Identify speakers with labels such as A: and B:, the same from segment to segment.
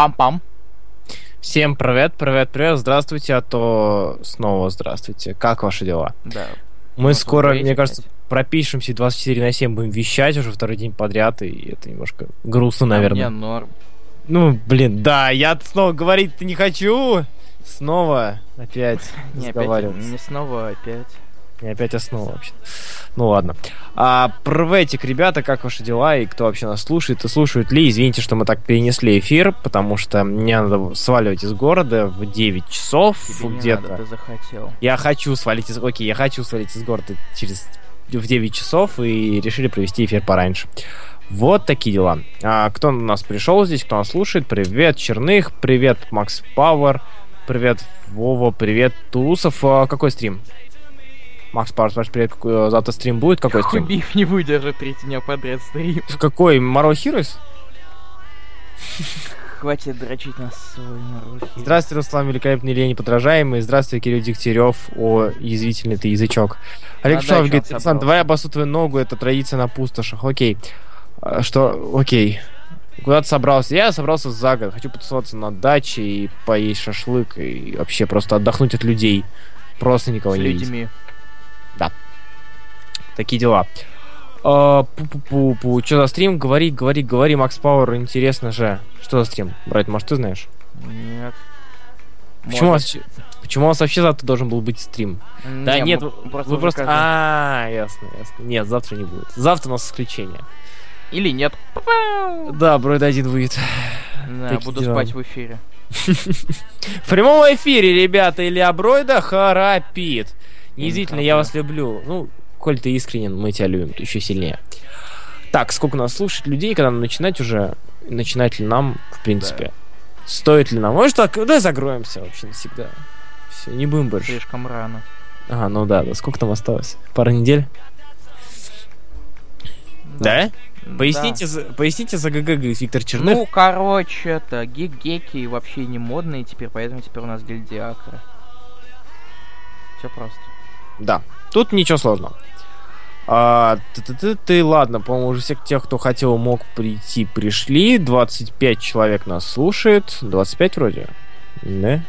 A: Пам-пам.
B: Всем привет, привет, привет, здравствуйте, а то снова здравствуйте. Как ваши дела?
A: Да.
B: Мы
A: Ну,
B: скоро, мне кажется,
A: опять.
B: пропишемся и 24 на 7 будем вещать уже второй день подряд, и это немножко грустно,
A: А
B: наверное.
A: мне норм.
B: Ну, блин, да, я снова говорить-то не хочу. Снова опять
A: Не, опять,
B: разговаривать.
A: не снова опять.
B: Не опять основа вообще. Ну ладно. А приветик, ребята, как ваши дела и кто вообще нас слушает и слушают ли? Извините, что мы так перенесли эфир, потому что мне надо сваливать из города в 9 часов
A: Тебе
B: где-то.
A: надо, ты захотел.
B: Я хочу свалить из... Окей, я хочу свалить из города через... в 9 часов и решили провести эфир пораньше. Вот такие дела. А, кто у нас пришел здесь, кто нас слушает? Привет, Черных, привет, Макс Пауэр, привет, Вова, привет, Турусов. А, какой стрим? Макс Пауэр спрашивает, привет, какой, э, завтра стрим будет? Какой стрим?
A: Биф не выдержит третий дня подряд стрим.
B: Какой? Моро Heroes?
A: Хватит дрочить на свой народ.
B: Здравствуйте, Руслан Великолепный Илья Неподражаемый. Здравствуй, Кирилл Дегтярев. О, язвительный ты язычок. Олег Шов говорит, Руслан, давай обосу твою ногу, это традиция на пустошах. Окей. А, Что? Окей. Куда ты собрался? Я собрался за год. Хочу потусоваться на даче и поесть шашлык и вообще просто отдохнуть от людей. Просто никого
A: С
B: не видеть. Такие дела. А, Пу-пу-пу-пу. Что за стрим? Говори, говори, говори, Макс Пауэр, интересно же. Что за стрим? Брат, может, ты знаешь?
A: Нет.
B: Почему у,
A: Может.
B: вас, почему у вас вообще завтра должен был быть стрим? Да
A: Не,
B: нет,
A: мы
B: вы
A: просто
B: вы просто... А, ясно, ясно. Нет, завтра не будет. Завтра у нас исключение.
A: Или нет.
B: Да, Бройд один выйдет.
A: Да,
B: Такие
A: буду
B: дела.
A: спать в эфире.
B: В прямом эфире, ребята, Илья Бройда харапит. Неизвительно, я вас люблю. Ну, коль ты искренен, мы тебя любим еще сильнее. Так, сколько нас слушает людей, когда нам начинать уже? Начинать ли нам, в принципе? Стоит ли нам? Может, так, давай закроемся вообще навсегда. Все, не будем больше.
A: Слишком рано.
B: Ага, ну да, да. Сколько там осталось? Пара недель? Да? Поясните, за, поясните за ГГ, говорит Виктор Черных.
A: Ну, короче, это гик-геки вообще не модные теперь, поэтому теперь у нас гильдиакры. Все просто.
B: Да. Тут ничего сложного. А, ты, ты, ты, ты, ладно, по-моему, уже всех тех, кто хотел, мог прийти, пришли. 25 человек нас слушает. 25 вроде. Да?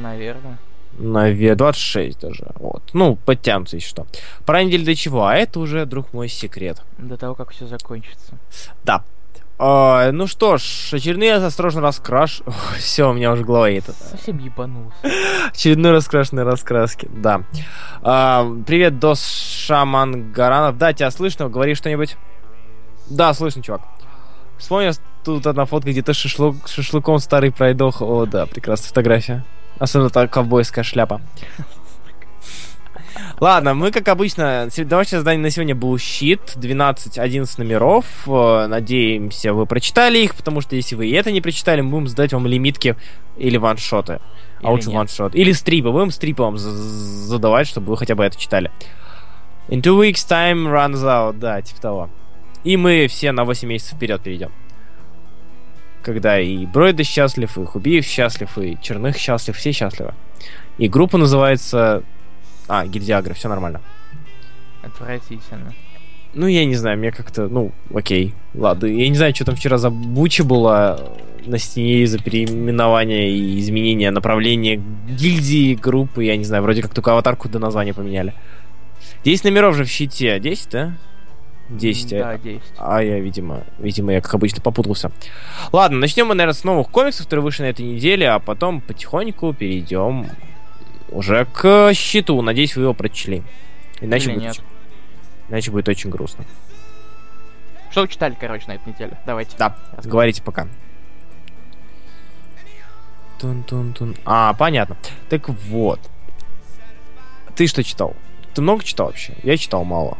A: Наверное.
B: Наверное, 26 даже. Вот. Ну, подтянутся, если что. Пора неделю до чего? А это уже, друг мой, секрет.
A: До того, как все закончится.
B: Да. А, ну что ж, очередные осторожно раскраш... Все, у меня уже голова едет.
A: Совсем ебанулся.
B: Очередной раскрашенной раскраски, да. А, привет, Дос Шаман Гаранов. Да, тебя слышно? Говори что-нибудь. Да, слышно, чувак. Вспомнил, тут одна фотка, где ты шашлык, шашлыком старый пройдох. О, да, прекрасная фотография. Особенно та ковбойская шляпа. Ладно, мы, как обычно, домашнее задание на сегодня был щит, 12-11 номеров. Э, Надеемся, вы прочитали их, потому что если вы и это не прочитали, мы будем задать вам лимитки или ваншоты. А лучше ваншот. Или стрипы. Будем стрипы вам за- задавать, чтобы вы хотя бы это читали. In two weeks time runs out. Да, типа того. И мы все на 8 месяцев вперед перейдем. Когда и Бройда счастлив, и Хубиев счастлив, и Черных счастлив, все счастливы. И группа называется... А, Гильдиагра, все нормально.
A: Отвратительно.
B: Ну, я не знаю, мне как-то, ну, окей. Ладно, я не знаю, что там вчера за буча была на стене из-за переименования и изменения направления гильдии, группы, я не знаю, вроде как только аватарку до названия поменяли. 10 номеров же в щите. 10, да? 10, а-
A: Да, 10.
B: а я, видимо, видимо, я, как обычно, попутался. Ладно, начнем мы, наверное, с новых комиксов, которые вышли на этой неделе, а потом потихоньку перейдем уже к щиту. Надеюсь, вы его прочли. Иначе,
A: Или
B: будет,
A: нет.
B: иначе будет очень грустно.
A: Что вы читали, короче, на этой неделе? Давайте.
B: Да, говорите пока. Тун-тун-тун. А, понятно. Так вот. Ты что читал? Ты много читал вообще? Я читал мало.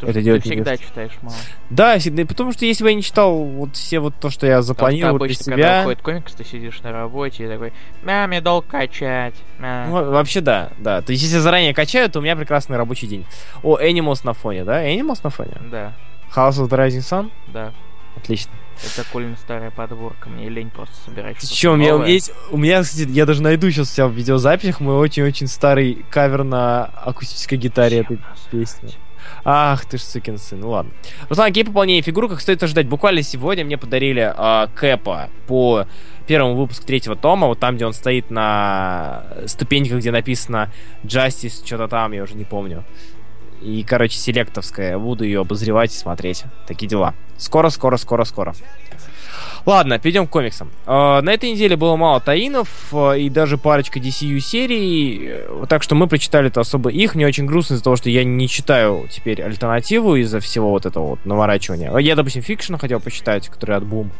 A: Ты-
B: это
A: ты
B: делать не
A: всегда
B: вес-
A: читаешь мало.
B: Да, всегда, потому что если бы я не читал вот все вот то, что я
A: Потому что
B: запланировал для
A: обычно, когда
B: себя...
A: выходит комикс, ты сидишь на работе и такой, мя, мне долг качать. мя».
B: Ну, во- вообще да, да. То есть если заранее качаю, то у меня прекрасный рабочий день. О, Animals на фоне, да? Animals на фоне?
A: Да,
B: House of the Rising Sun?
A: да.
B: Отлично.
A: Это кольно старая подборка, мне лень просто собирать
B: Ты чё, у меня, у меня есть, у меня, кстати, я даже найду сейчас у себя в видеозаписях мой очень-очень старый кавер на акустической гитаре этой песни. Ах, ты ж сукин сын, ну ладно. Руслан, какие пополнения фигурок стоит ожидать? Буквально сегодня мне подарили э, Кэпа по первому выпуску третьего тома, вот там, где он стоит на ступеньках, где написано Justice, что-то там, я уже не помню. И, короче, селектовская. Буду ее обозревать и смотреть. Такие дела. Скоро, скоро, скоро, скоро. Ладно, перейдем к комиксам. Э, на этой неделе было мало tie-in ов э, и даже парочка DCU серий, э, так что мы прочитали-то особо их. Мне очень грустно из-за того, что я не читаю теперь альтернативу из-за всего вот этого вот наворачивания. Я, допустим, Fiction хотел почитать, который от Boom.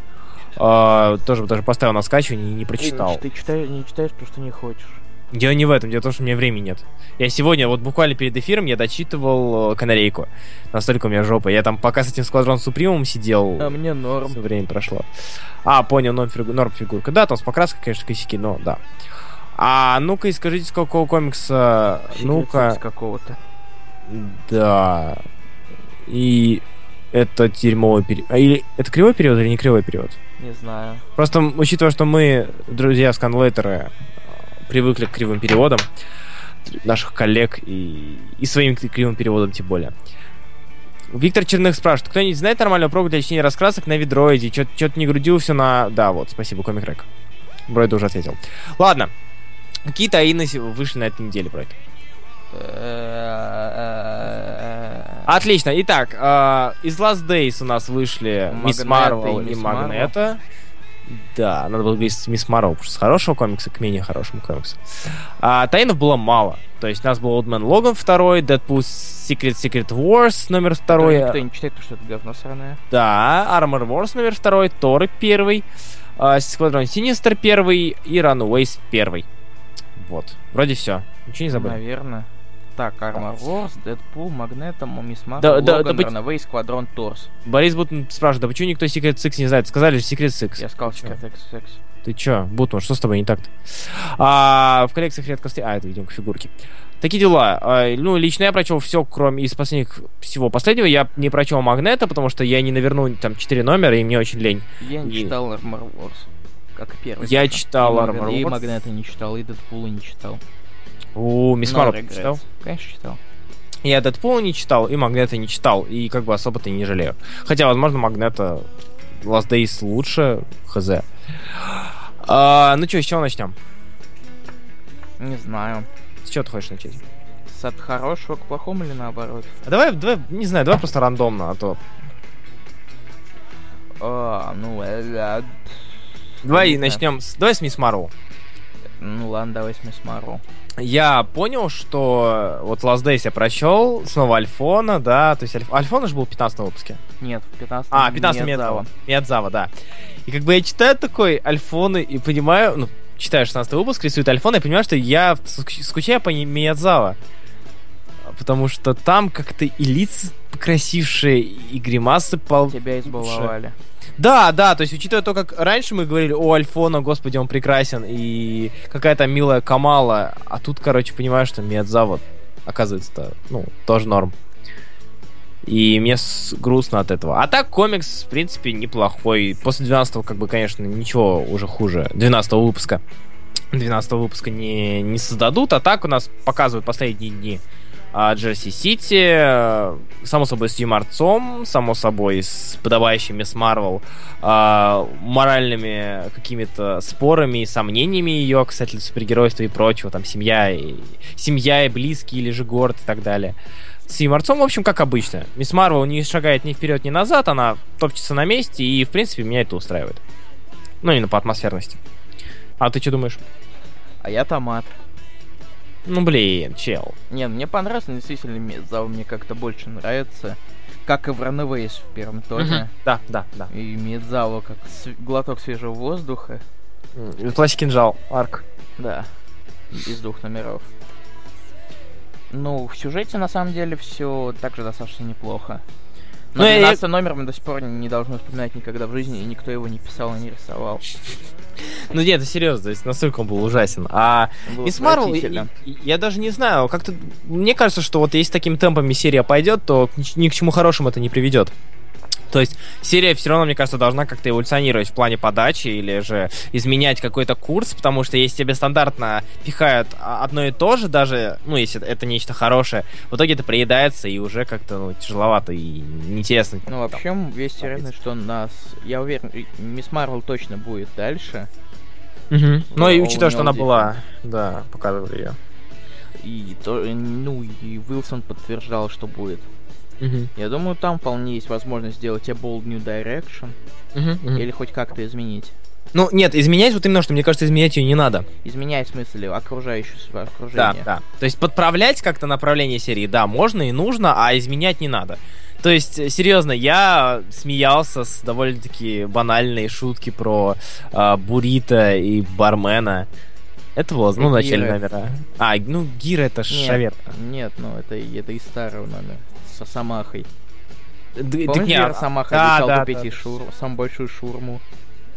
B: Тоже даже поставил на скачивание и не прочитал.
A: Ты читаешь, не читаешь, потому что не хочешь.
B: Дело не в этом, дело в том, что у меня времени нет. Я сегодня, вот буквально перед эфиром, я дочитывал Канарейку. Настолько у меня жопа. Я там пока с этим Сквадрон Супримом сидел.
A: А мне норм.
B: Все время прошло. А, понял, норм, фигу... норм фигурка. Да, там с покраской, конечно, косяки, но да. А ну-ка и скажите, с какого комикса... Ну-ка...
A: С какого-то.
B: Да. И это дерьмовый перевод. А, или это кривой перевод или не кривой перевод?
A: Не знаю.
B: Просто учитывая, что мы, друзья сканлейтеры, привыкли к кривым переводам наших коллег и, и своим кривым переводом тем более. Виктор Черных спрашивает, кто-нибудь знает нормального прога для чтения раскрасок на видроиде? Что-то не грудил все на... Да, вот, спасибо, комик Рэк. Бройд уже ответил. Ладно. Какие таины вышли на этой неделе, Бройд? Отлично. Итак, из Last Days у нас вышли Мисс Марвел и Магнета. Да, надо было говорить Мисс Марвел, потому что с хорошего комикса к менее хорошему комиксу. А Таинов было мало. То есть у нас был Man Logan второй, Deadpool Secret Secret Wars номер второй.
A: Никто не читает, потому что это говно сраное.
B: Да, Armor Wars номер второй, Торы первый, Squadron Sinister первый и Runaways первый. Вот. Вроде все. Ничего не забыл.
A: Наверное. Так, Armor Wars, Дэдпул, Магнетом, Мисс Марвел, да, Логан, да, да, Ранавей, Сквадрон, Торс.
B: Борис Бутман спрашивает, да почему никто Secret Six не знает? Сказали же Secret Six.
A: Я сказал Secret Six.
B: Ты чё, Бутман, что с тобой не так-то? А, в коллекциях редко А, это, видимо, фигурки. Такие дела. А, ну, лично я прочел все, кроме из последних всего последнего. Я не прочел Магнета, потому что я не наверну там 4 номера, и мне очень лень.
A: Я не и... читал Armor Wars. Как первый.
B: Я читал Armor Wars.
A: И Магнета не читал, и Дэдпула не читал.
B: У Мисс Марвел читал?
A: Конечно, читал.
B: Я Дэдпула не читал, и Магнета не читал, и как бы особо-то не жалею. Хотя, возможно, Магнета Last Days лучше, хз. А, ну что, с чего начнем?
A: Не знаю.
B: С чего ты хочешь начать?
A: С от хорошего к плохому или наоборот?
B: А давай, давай, не знаю, давай просто рандомно, а то...
A: А, ну, э,
B: Давай начнем с... Давай с Мисс Марвел.
A: Ну ладно, давай с Мисс Марвел.
B: Я понял, что вот Last Days я прочел, снова Альфона, да, то есть Альф... Альфона же был в 15 выпуске.
A: Нет, в 15
B: А, 15 Медзава. Медзава, да. И как бы я читаю такой Альфоны и понимаю, ну, читаю 16 выпуск, рисует Альфона, и понимаю, что я скучаю по Миядзава. Потому что там как-то и лица покрасившие, и гримасы пол...
A: Тебя избаловали.
B: Да, да, то есть, учитывая то, как раньше мы говорили, о, Альфона, господи, он прекрасен, и какая-то милая Камала, а тут, короче, понимаю, что Миядзава, оказывается-то, ну, тоже норм. И мне с... грустно от этого. А так, комикс, в принципе, неплохой. После 12 как бы, конечно, ничего уже хуже. 12 выпуска. 12 выпуска не, не создадут, а так у нас показывают последние дни а, Джерси Сити, э, само собой с юморцом, само собой с подобающими Мисс Марвел, а, моральными какими-то спорами и сомнениями ее, кстати, супергеройства и прочего, там семья и, семья и близкие или же город и так далее. С юморцом, в общем, как обычно. Мисс Марвел не шагает ни вперед, ни назад, она топчется на месте, и, в принципе, меня это устраивает. Ну, именно по атмосферности. А ты что думаешь?
A: А я томат.
B: Ну блин, чел.
A: Не, мне понравился, действительно, Медзава мне как-то больше нравится. Как и в Runaways в первом тоже.
B: Угу. Да, да, да.
A: И Медзава как глоток свежего воздуха.
B: И класс кинжал, арк.
A: Да. Из двух номеров. Ну, в сюжете на самом деле все также достаточно неплохо. Но 12 я... номер мы до сих пор не должны вспоминать никогда в жизни, и никто его не писал и не рисовал.
B: Ну нет, это серьезно, то есть настолько он был ужасен. А Мисс Марвел, я даже не знаю, как-то мне кажется, что вот если такими темпами серия пойдет, то ни к чему хорошему это не приведет. То есть серия все равно, мне кажется, должна как-то эволюционировать в плане подачи или же изменять какой-то курс, потому что если тебе стандартно пихают одно и то же, даже, ну, если это нечто хорошее, в итоге это приедается и уже как-то, ну, тяжеловато и неинтересно.
A: Ну, вообще, весь вероятность, что нас... Я уверен, Мисс Марвел точно будет дальше.
B: Угу. Ну, и учитывая, что она была, да, показывали ее.
A: И то, ну, и Уилсон подтверждал, что будет. Угу. Я думаю, там вполне есть возможность сделать A Bold New Direction. Угу, угу. Или хоть как-то изменить.
B: Ну, нет, изменять вот именно, что мне кажется, изменять ее не надо.
A: Изменять в смысле окружающее окружение.
B: Да, да. То есть подправлять как-то направление серии, да, можно и нужно, а изменять не надо. То есть, серьезно, я смеялся с довольно-таки банальной шутки про э, Бурита и бармена. Это было, ну, в начале номера. А, ну, Гира это шавер.
A: Нет, ну, это, это из старого номера со Самахой.
B: Д- Помнишь, не, а,
A: Самаха да, обещал да, купить да. шур, самую большую шурму?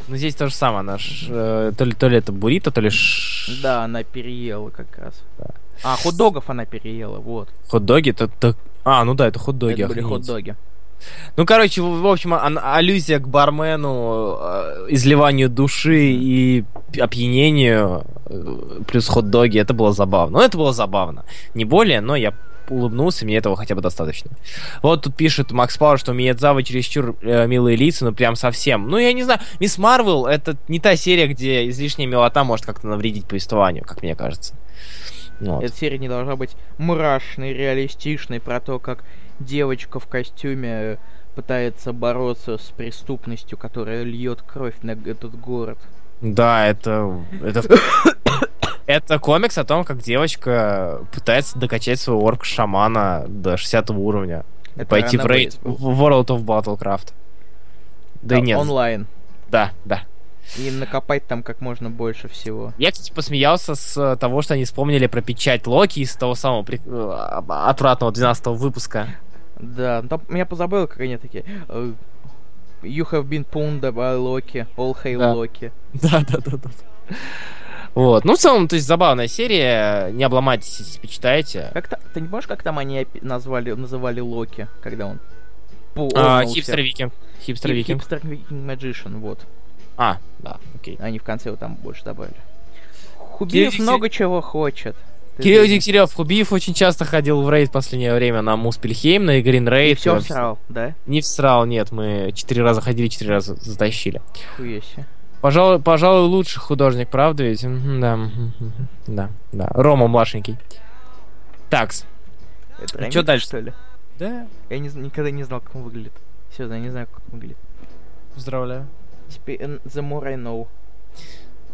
B: Ну, здесь то же самое. Наш, э, то, ли, то ли это буррито, то ли... Ш...
A: Да, она переела как раз. Да. А, хот-догов она переела, вот.
B: Хот-доги? То, то... А, ну да, это хот-доги.
A: Это были хот-доги.
B: Ну, короче, в, в общем, а, аллюзия к бармену, э, изливанию души и опьянению, э, плюс хот-доги, это было забавно. Ну, это было забавно. Не более, но я улыбнулся, мне этого хотя бы достаточно. Вот тут пишет Макс Пауэр, что Миядзава чересчур э, милые лица, ну прям совсем. Ну, я не знаю, Мисс Марвел это не та серия, где излишняя милота может как-то навредить повествованию, как мне кажется.
A: Вот. Эта серия не должна быть мрачной, реалистичной, про то, как девочка в костюме пытается бороться с преступностью, которая льет кровь на этот город.
B: Да, это... это... Это комикс о том, как девочка пытается докачать своего орк-шамана до 60 уровня. Это пойти в рейд в World of Battlecraft.
A: Да, да нет. Онлайн.
B: Да, да.
A: И накопать там как можно больше всего.
B: Я, кстати, посмеялся с того, что они вспомнили про печать Локи из того самого при... Э, отвратного 12 выпуска.
A: Да, там я позабыл, как они такие. Э, you have been pwned by Loki, all hail да. Loki.
B: Да, да, да, да. Вот. Ну, в целом, то есть забавная серия. Не обломайтесь, если почитаете.
A: Как -то, ты не помнишь, как там они назвали, называли Локи, когда он
B: а, Хипстер Викинг. Хипстер Викинг.
A: Хипстер Викинг Magician, вот.
B: А, да, окей.
A: Они в конце его там больше добавили. Хубиев много чего хочет.
B: Кирилл Дегтярев, Хубиев очень часто ходил в рейд в последнее время на Муспельхейм, на Игрин рейд.
A: И все всрал, да?
B: Не всрал, нет, мы четыре раза ходили, четыре раза затащили.
A: Хуеще.
B: Пожалуй, пожалуй, лучший художник, правда ведь? Да, да, да. Рома младшенький. Такс.
A: Это Что дальше? что ли?
B: Да.
A: Я не, никогда не знал, как он выглядит. Все, я не знаю, как он выглядит.
B: Поздравляю.
A: Теперь the more I know.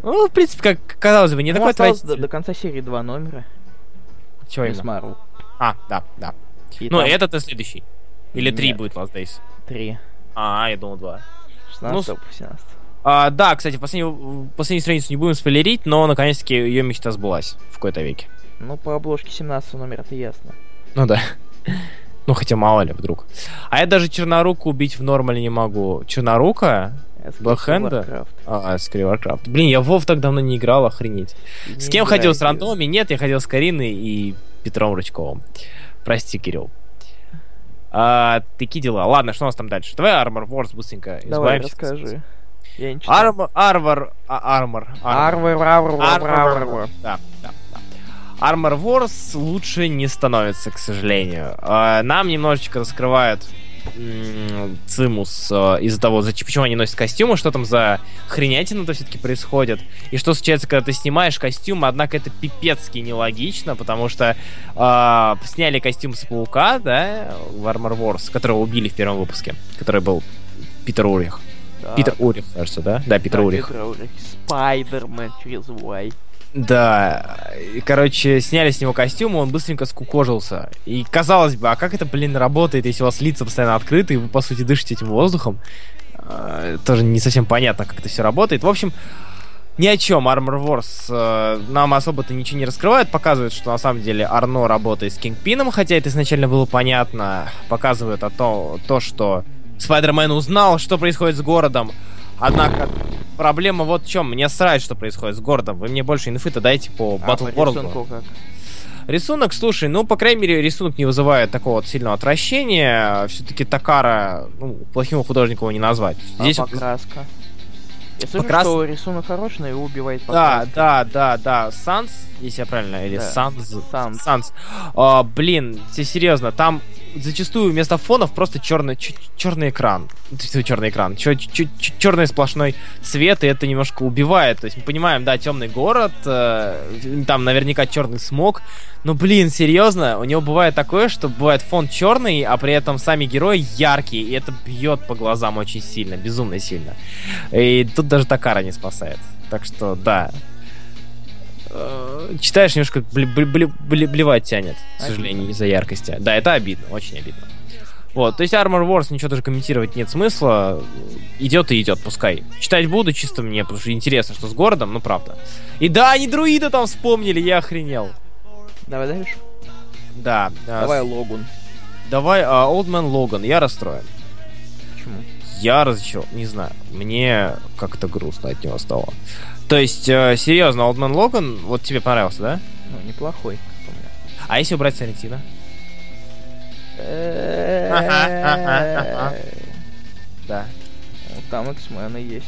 B: Ну, в принципе, как казалось бы, не ну, такой
A: до, до конца серии два номера.
B: Чего именно?
A: Marvel.
B: А, да, да. И ну, там... этот следующий. Или три будет Last Days?
A: Три.
B: А, я думал два.
A: 16 ну, 17.
B: А, да, кстати, последнюю, последнюю страницу не будем спойлерить, но наконец-таки ее мечта сбылась в какой-то веке.
A: Ну, по обложке 17 номера это ясно.
B: Ну да. Ну, хотя мало ли, вдруг. А я даже Черноруку убить в нормале не могу. Чернорука? Блэкхенда? А, скорее Warcraft. Блин, я Вов так давно не играл, охренеть. Не с кем ходил? С рандомами? Нет, я ходил с Кариной и Петром Рычковым. Прости, Кирилл. А, такие дела. Ладно, что у нас там дальше? Давай Armor Wars быстренько
A: Давай, расскажи.
B: Я не Армор, Арвар, Армор.
A: Арвар, Арвар, Арвар.
B: Да, да. Armor Wars лучше не становится, к сожалению. А, нам немножечко раскрывают Цимус э, из-за того, почему они носят костюмы, что там за хренятина-то все-таки происходит. И что случается, когда ты снимаешь костюм, однако это пипецки нелогично, потому что э, сняли костюм с Паука, да, в Armor Wars, которого убили в первом выпуске, который был Питер Урих. Да. Питер Урих, кажется, да? Да, Питер да, Урих. Питер Урих.
A: Спайдермен через Y.
B: Да, короче, сняли с него костюм, он быстренько скукожился. И казалось бы, а как это, блин, работает, если у вас лица постоянно открыты, и вы, по сути, дышите этим воздухом? Э, тоже не совсем понятно, как это все работает. В общем, ни о чем. Armor Wars э, нам особо-то ничего не раскрывает. Показывает, что на самом деле Арно работает с Кингпином, хотя это изначально было понятно. Показывает о том, то, что Спайдермен узнал, что происходит с городом. Однако проблема вот в чем. Мне срать, что происходит с городом. Вы мне больше инфы-то дайте по а, Battle World. Рисунок, слушай, ну, по крайней мере, рисунок не вызывает такого вот сильного отвращения. Все-таки Такара, ну, плохим художником его не назвать.
A: А
B: Здесь
A: покраска? Я слышу,
B: Покрас-
A: что рисунок хороший, но его убивает
B: Да,
A: покраска.
B: да, да, да. Санс, если я правильно, или
A: Да.
B: Санс.
A: Санс.
B: Санс. А, блин, тебе серьезно, там зачастую вместо фонов просто черный, черный экран. Черный экран. Черный сплошной цвет, и это немножко убивает. То есть мы понимаем, да, темный город, э, там наверняка черный смог. Но, блин, серьезно, у него бывает такое, что бывает фон черный, а при этом сами герои яркие, и это бьет по глазам очень сильно, безумно сильно. И тут даже Такара не спасает. Так что, да. Э, Читаешь, немножко блевать тянет, к сожалению, из-за яркости. Да, это обидно, очень обидно. Вот, то есть Armor Wars ничего даже комментировать нет смысла. Идет и идет, пускай. Читать буду чисто мне, потому что интересно, что с городом, ну правда. И да, они друида там вспомнили, я охренел.
A: Давай дальше.
B: Да. а,
A: Давай
B: с-
A: Логун.
B: Давай, а, Old Man Logan, я расстроен.
A: Почему?
B: Я разочарован, не знаю. Мне как-то грустно от него стало. То есть, э, серьезно, Old Man Logan, вот тебе понравился, да?
A: Ну, неплохой, по мне.
B: А если убрать Сарентино? Да.
A: Там X-мены есть.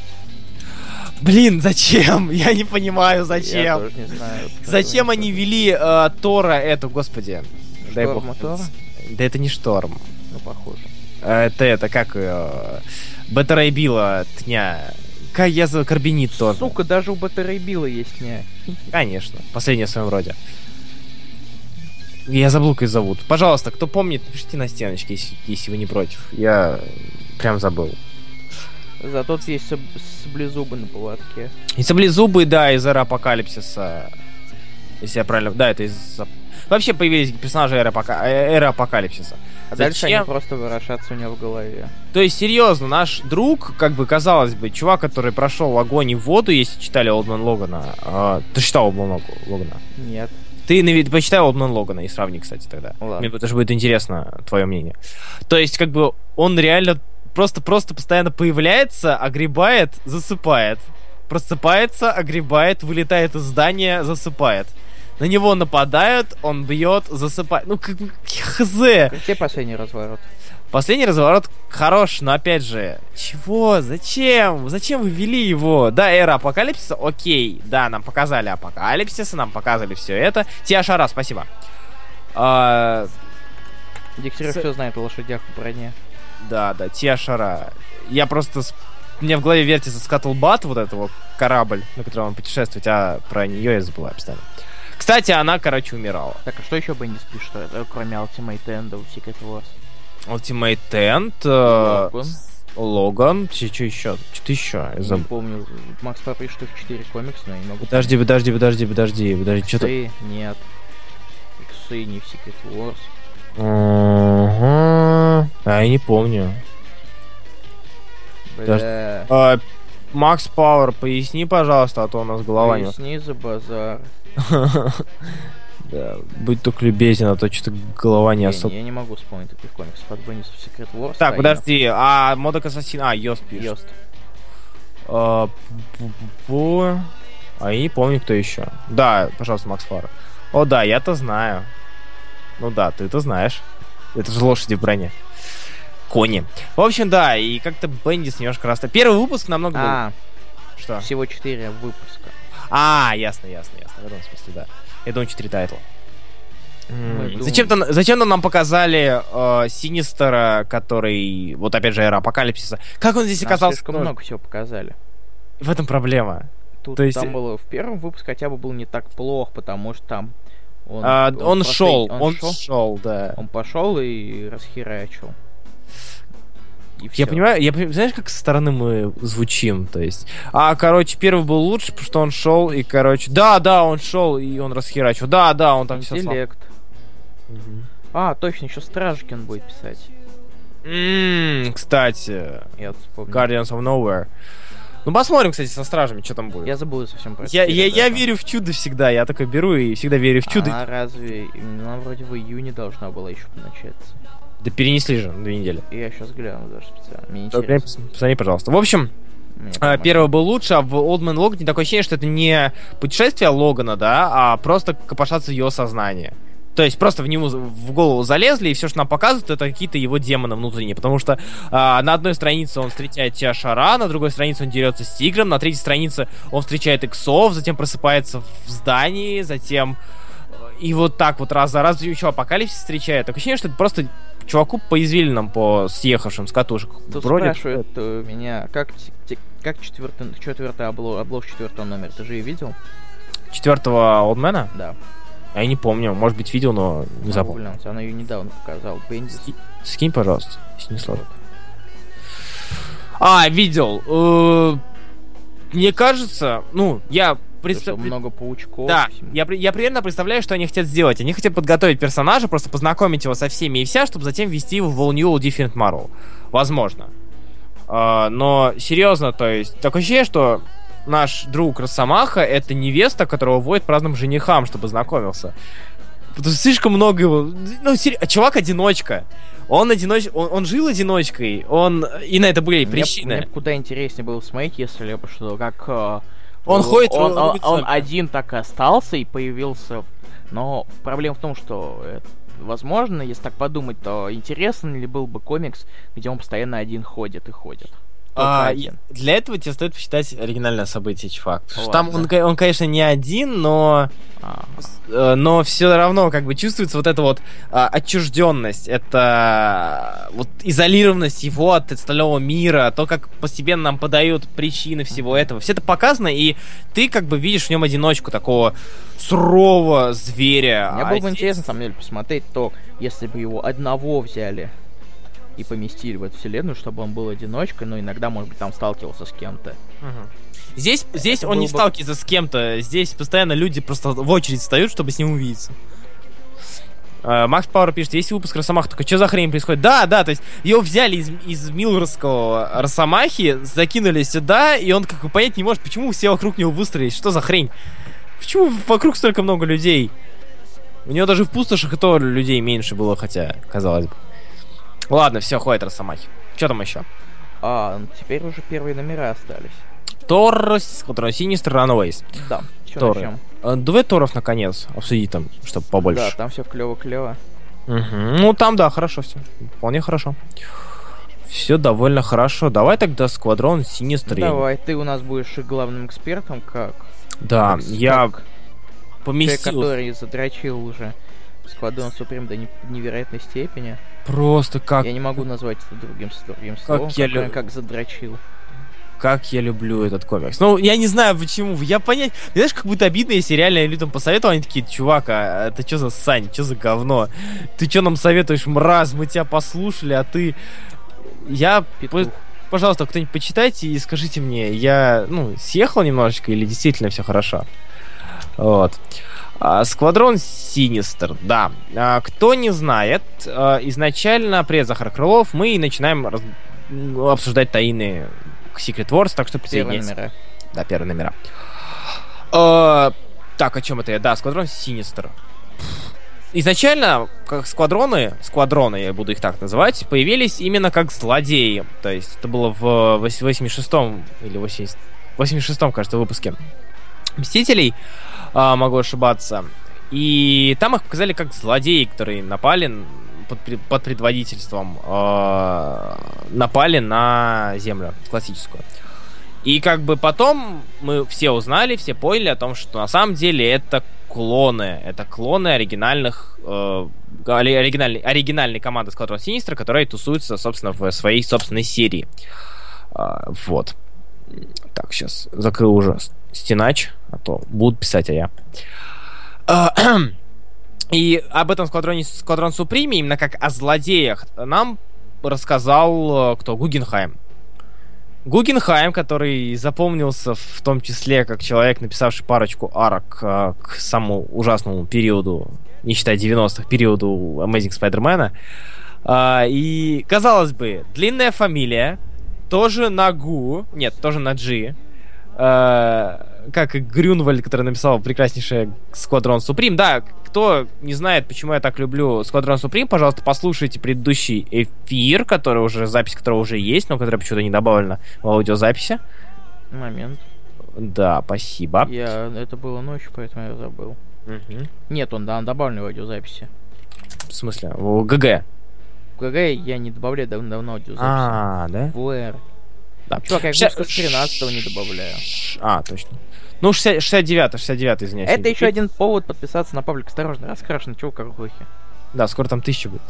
B: Блин, зачем? Я не понимаю,
A: Я
B: зачем.
A: тоже не знаю.
B: Зачем они вели э, Тора эту, господи? Дай бог.
A: Тора?
B: Да это не Шторм.
A: Ну, похоже.
B: Э, Это это, как ее... Бета Била Тня. Как я за Карбинит тоже.
A: Сука, даже у Батарей Билла есть не.
B: Конечно. Последняя в своем роде. Я забыл, как их зовут. Пожалуйста, кто помнит, напишите на стеночке, если, если вы не против. Я прям забыл.
A: Зато тут есть саб- саблезубы на поводке.
B: И саблезубы, да, из Эра Апокалипсиса. Если я правильно... Да, это из... Вообще появились персонажи Эры, Апока- э, Эры Апокалипсиса.
A: А дальше
B: Зачем?
A: они просто ворошатся у него в голове.
B: То есть, серьезно, наш друг, как бы казалось бы, чувак, который прошел огонь и воду, если читали Олдман Логана. а, ты читал Олдман Логана?
A: Нет.
B: Ты нави- почитай Олдман Логана и сравни, кстати, тогда.
A: Ладно.
B: Мне даже будет интересно твое мнение. То есть, как бы, он реально просто-просто постоянно появляется, огребает, засыпает. Просыпается, огребает, вылетает из здания, засыпает. На него нападают, он бьет, засыпает. Ну, как хз.
A: Где последний разворот?
B: Последний разворот хорош, но опять же, чего? Зачем? Зачем вы ввели его? Да, эра апокалипсиса, окей. Да, нам показали апокалипсиса, нам показали все это. Тиашара, спасибо. А,
A: Дегтярев
B: С-
A: все знает о лошадях в броне.
B: да, да, Тиашара. Я просто... меня в голове вертится Скатлбат, вот этот вот корабль, на котором он путешествует, а про нее я забываю постоянно. Кстати, она, короче, умирала.
A: Так, а что еще Бендис пишет, э, кроме Ultimate End и Secret Wars?
B: Ultimate Tent, э,
A: Логан.
B: Логан, что еще? Что-то еще, я
A: Не
B: забыл.
A: помню. Макс Папа пишет, что их 4 комикса, но я не могу...
B: Подожди, подожди, подожди, подожди, подожди, что-то...
A: Иксы нет. Иксы не в Secret Wars.
B: Ага. А я не помню.
A: Бля.
B: А, Макс Пауэр, поясни, пожалуйста, а то у нас голова не...
A: Поясни за базар.
B: Да, будь только любезен, а то что-то голова не
A: Я,
B: особо...
A: я не могу вспомнить таких комиксов от Бендиса в Secret Wars.
B: Так, подожди, а Модок Ассасин... А, Йост пишет.
A: Йост.
B: А, пу-пу-пу. А я не помню, кто еще. Да, пожалуйста, Макс Фар. О, да, я-то знаю. Ну да, ты-то знаешь. Это же лошади в броне. Кони. В общем, да, и как-то Бендис немножко раста. Первый выпуск намного был...
A: А,
B: Что?
A: всего 4 выпуска.
B: А, ясно, ясно, ясно. В этом смысле, да. Я думаю, 4 тайтла. Зачем-то, зачем-то нам показали э, Синистера, который, вот опять же, эра апокалипсиса. Как он здесь
A: Нам
B: оказался?
A: слишком
B: тоже?
A: много всего показали.
B: В этом проблема.
A: Тут
B: То есть-
A: там было в первом выпуске хотя бы был не так плохо, потому что там он,
B: А, он
A: просто-
B: шел, он
A: шел,
B: шел, да.
A: он пошел и расхерачил. И
B: Я понимаю, я понимаю, знаешь, как со стороны мы звучим, то есть. А, короче, первый был лучше, потому что он шел, и, короче, да, да, он шел, и он расхерачил. Да, да, он там все
A: Интеллект. А, точно, еще Стражкин будет писать.
B: кстати,
A: Я вспомнил.
B: Guardians of Nowhere. Ну, посмотрим, кстати, со стражами, что там будет.
A: Я забыл совсем про
B: Я, я, я верю в чудо всегда. Я такой беру и всегда верю в чудо.
A: А разве... Она вроде в июне должна была еще начаться.
B: Да перенесли же на две недели.
A: Я сейчас гляну даже специально.
B: Пос- Посмотри, пожалуйста. В общем, а,
A: прям
B: первый был лучше, а в Old Man Logan такое ощущение, что это не путешествие Логана, да, а просто копошаться в его сознание. То есть просто в него в голову залезли, и все, что нам показывают, это какие-то его демоны внутренние. Потому что а, на одной странице он встречает Тиашара, на другой странице он дерется с тигром, на третьей странице он встречает иксов, затем просыпается в здании, затем и вот так вот раз за раз еще апокалипсис встречает. Такое ощущение, что это просто чуваку по извилинам, по съехавшим с катушек.
A: Тут Вроде... спрашивает э, меня, как, как четвертый, четвертый облог, облог четвертого номера, ты же ее видел?
B: Четвертого Олдмена?
A: Да.
B: Я не помню, может быть видел, но не запомнил.
A: Она ее недавно показал. Бендис. Ски...
B: Скинь, пожалуйста, если не сложно. А, видел. Э, мне кажется, ну, я
A: Представ... много паучков.
B: Да, я, я примерно представляю, что они хотят сделать. Они хотят подготовить персонажа, просто познакомить его со всеми и вся, чтобы затем ввести его в All New Different Marvel. Возможно. Uh, но серьезно, то есть, такое ощущение, что наш друг Росомаха это невеста, которого водит праздным женихам, чтобы знакомился. Потому что слишком много его... Ну, сер... чувак одиночка. Он одиноч... Он, он жил одиночкой, он... И на это были причины.
A: Мне, мне куда интереснее было смотреть, если бы что, как...
B: Он ходит...
A: Он, он, он один так и остался и появился. Но проблема в том, что... Это, возможно, если так подумать, то интересно ли был бы комикс, где он постоянно один ходит и ходит.
B: А, для этого тебе стоит посчитать оригинальное событие. Ладно. Там он, он, конечно, не один, но а. но все равно как бы чувствуется вот эта вот а, отчужденность, это вот изолированность его от остального мира, то, как постепенно нам подают причины всего этого. Все это показано, и ты как бы видишь в нем одиночку такого сурового зверя.
A: Мне а было бы здесь... интересно, на самом деле, посмотреть то, если бы его одного взяли и поместили в эту вселенную, чтобы он был одиночкой, но иногда, может быть, там сталкивался с кем-то.
B: Угу. Здесь, здесь он не бы... сталкивается с кем-то, здесь постоянно люди просто в очередь встают, чтобы с ним увидеться. Uh, Макс Пауэр пишет, есть выпуск Росомах, только что за хрень происходит? Да, да, то есть его взяли из, из Милорского Росомахи, закинули сюда, и он как бы понять не может, почему все вокруг него выстроились, что за хрень? Почему вокруг столько много людей? У него даже в пустошах и то людей меньше было, хотя, казалось бы. Ладно, все, хватит Росомахи. Что там еще?
A: А, ну, теперь уже первые номера остались.
B: Тор, который Синистер, Runaways.
A: Да,
B: Торы. А, давай Торов наконец обсудить там, чтобы побольше.
A: Да, там все клево-клево.
B: Угу. Ну, там, да, хорошо все. Вполне хорошо. Все довольно хорошо. Давай тогда Сквадрон Синистер.
A: Давай, ты у нас будешь главным экспертом, как?
B: Да, как, я как поместил...
A: Человек, который задрочил уже Сквадрон Суприм до невероятной степени.
B: Просто как...
A: Я не могу назвать это другим, другим как словом, я люб... как задрочил.
B: Как я люблю этот комикс. Ну, я не знаю почему. Я понять... Знаешь, как будто обидно, если реально людям посоветовал, они такие, чувак, а это что за сань, что за говно? Ты что нам советуешь, мразь? Мы тебя послушали, а ты... Я... Петух. Пожалуйста, кто-нибудь почитайте и скажите мне, я, ну, съехал немножечко или действительно все хорошо? Вот. А, Сквадрон Синистер, да. А, кто не знает, а, изначально при Захар Крылов мы начинаем раз... обсуждать тайны Secret Wars, так что присоединяйтесь. Первые номера. Да, первые номера. Так, о чем это я? Да, Сквадрон Синистер. Изначально, как сквадроны, сквадроны, я буду их так называть, появились именно как злодеи. То есть это было в 86-м или 80... 86-м, кажется, выпуске Мстителей э, могу ошибаться. И там их показали как злодеи, которые напали под, под предводительством, э, напали на Землю классическую. И как бы потом мы все узнали, все поняли о том, что на самом деле это клоны. Это клоны оригинальных э, оригинальной, оригинальной команды Squadron Sinister, которые тусуются, собственно, в своей собственной серии. Э, вот. Так, сейчас закрыл уже стенач, а то будут писать, а я. А, и об этом сквадроне Сквадрон Суприме, именно как о злодеях, нам рассказал э, кто? Гугенхайм. Гугенхайм, который запомнился в том числе как человек, написавший парочку арок э, к самому ужасному периоду, не считая 90-х, периоду Amazing Spider-Man. Э, и, казалось бы, длинная фамилия, тоже на Гу, нет, тоже на G, как и Грюнвальд, который написал прекраснейший Сквадрон Суприм. Да, кто не знает, почему я так люблю Сквадрон Суприм, пожалуйста, послушайте предыдущий эфир, который уже, запись которого уже есть, но которая почему-то не добавлена в аудиозаписи.
A: Момент.
B: Да, спасибо.
A: Я, это было ночью, поэтому я забыл.
B: Мгм.
A: Нет, он, да, он добавлен в аудиозаписи.
B: В смысле? В ГГ.
A: В ГГ я не добавляю давно аудиозаписи.
B: А, да?
A: В VR.
B: Да.
A: Чувак, я
B: Ща-
A: выпуск 13 не добавляю.
B: Ш- А, точно. Ну, 60, 69, 69, извиняюсь.
A: Это еще один повод подписаться на паблик «Осторожно, раскрашено, чего ухе».
B: Да, скоро там тысяча будет.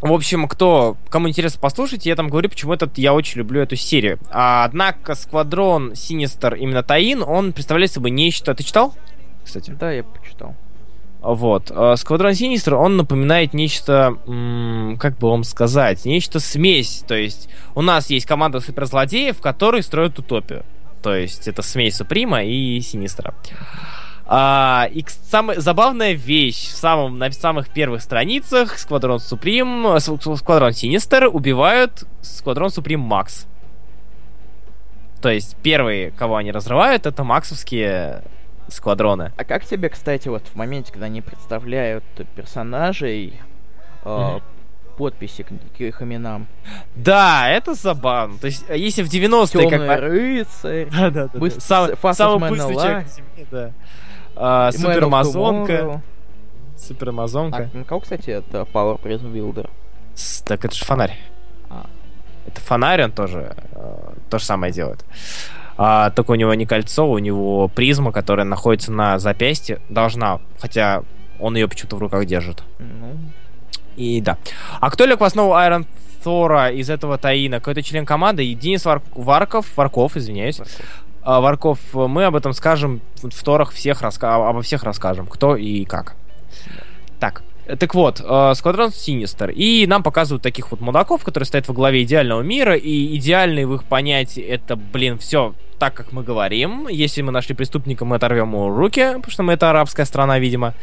B: В общем, кто, кому интересно послушать, я там говорю, почему этот, я очень люблю эту серию. А, однако, Сквадрон Синистер, именно Таин, он представляет собой нечто... Ты читал, кстати?
A: Да, я почитал.
B: Вот. А, Сквадрон Синистер, он напоминает нечто, как бы вам сказать, нечто смесь. То есть у нас есть команда суперзлодеев, которые строят утопию. То есть это смесь Суприма и Синистра. А, и самая забавная вещь в самом, на самых первых страницах Сквадрон Суприм, Ск- Сквадрон Синистер убивают Сквадрон Суприм Макс. То есть первые, кого они разрывают, это максовские сквадроны.
A: А как тебе, кстати, вот в моменте, когда они представляют персонажей, э,
B: Мгм.
A: подписи к, к их именам?
B: Да, это забавно. То есть, э, если в 90-е как
A: Темный
B: бы-
A: рыцарь,
B: Да, да, да.
A: Быстр-
B: Сам- самый быстрый человек на Земле, да. А.
A: Tomorrow.
B: Суперамазонка.
A: А кого, кстати, это Power Prism Builder?
B: Так это же фонарь.
A: А.
B: Это фонарь, он тоже э, то же самое делает. А, только у него не кольцо, у него призма, которая находится на запястье. Должна, хотя он ее почему-то в руках держит.
A: Ну,
B: И да. А кто лег в основу Iron из этого Таина? Какой-то член команды? И Денис Вар- Варков, Варков, извиняюсь. А, Варков, мы об этом скажем в Торах всех раска... обо всех расскажем, кто и как. Э, так вот, э, Сквадрон Синистер. И нам показывают таких вот мудаков, которые стоят во главе идеального мира, и идеальный в их понятии это, блин, все так, как мы говорим. Если мы нашли преступника, мы оторвем ему руки, потому что мы это арабская страна, видимо.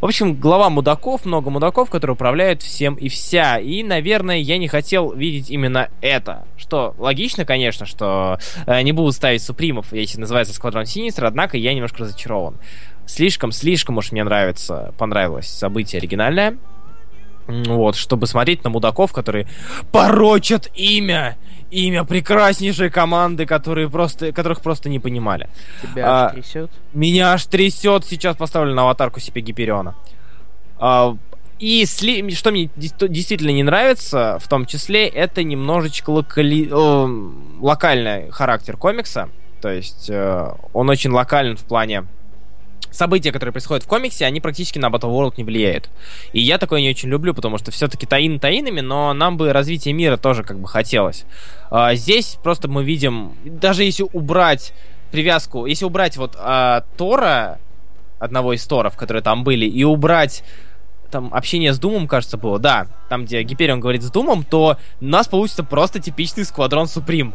B: В общем, глава мудаков, много мудаков, которые управляют всем и вся. И, наверное, я не хотел видеть именно это. Что логично, конечно, что э, не будут ставить супримов, если называется Сквадрон Синистер, однако я немножко разочарован. Слишком-слишком уж мне нравится, понравилось событие оригинальное. Вот, чтобы смотреть на мудаков, которые порочат имя, имя прекраснейшей команды, которые просто, которых просто не понимали.
A: тебя
B: А,
A: аж трясет.
B: Меня аж трясет, сейчас поставлю на аватарку себе Гипериона. А, и сли- что мне действительно не нравится, в том числе, это немножечко локали... локальный характер комикса. То есть э, он очень локален в плане события, которые происходят в комиксе, они практически на Battle World не влияют. И я такое не очень люблю, потому что все-таки таин таинами, но нам бы развитие мира тоже как бы хотелось. А, здесь просто мы видим, даже если убрать привязку, если убрать вот а, Тора, одного из Торов, которые там были, и убрать там общение с Думом, кажется, было, да, там, где Гиперион говорит с Думом, то у нас получится просто типичный Сквадрон Суприм.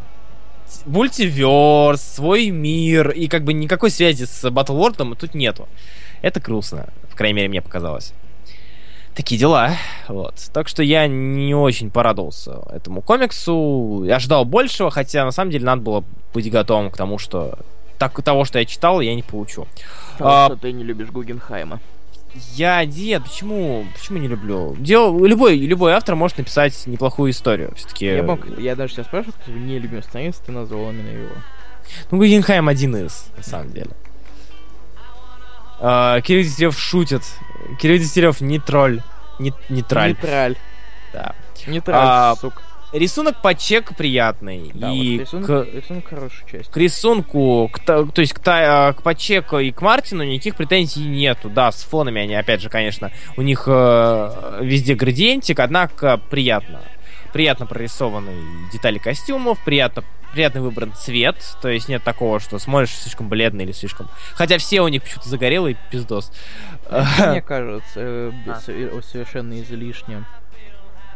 B: Мультиверс, свой мир, и как бы никакой связи с Battle World тут нету. Это грустно, в крайней мере, мне показалось. Такие дела, вот. Так что я не очень порадовался этому комиксу. Я ждал большего, хотя на самом деле надо было быть готовым к тому, что так, того, что я читал, я не получу.
A: Потому
B: а-
A: что ты не любишь Гугенхайма.
B: Я нет, почему, почему не люблю? Дел, любой, любой автор может написать неплохую историю. Все-таки.
A: Я, мог- я даже тебя спрашиваю, кто твой нелюбимый сценарист, ты назвал именно его.
B: Ну, Гuggenheim один из, на самом деле. А, Кирилл Дестерев шутит. Кирилл Дестерев не тролль. Не, не тролль.
A: Нейтраль.
B: Да.
A: Нейтраль,
B: А,
A: сука.
B: Рисунок по чек приятный.
A: Да,
B: и
A: вот рисунок,
B: к,
A: рисунок хорошая часть.
B: к рисунку, к, то есть к, та- к Пачеко и к Мартину никаких претензий нету. Да, с фонами они, опять же, конечно, у них э, везде градиентик, однако приятно. Приятно прорисованные детали костюмов, приятно приятный выбран цвет, то есть нет такого, что смотришь слишком бледно или слишком... Хотя все у них почему-то загорелые, пиздос.
A: Мне кажется, э,
B: А.
A: э, совершенно излишним.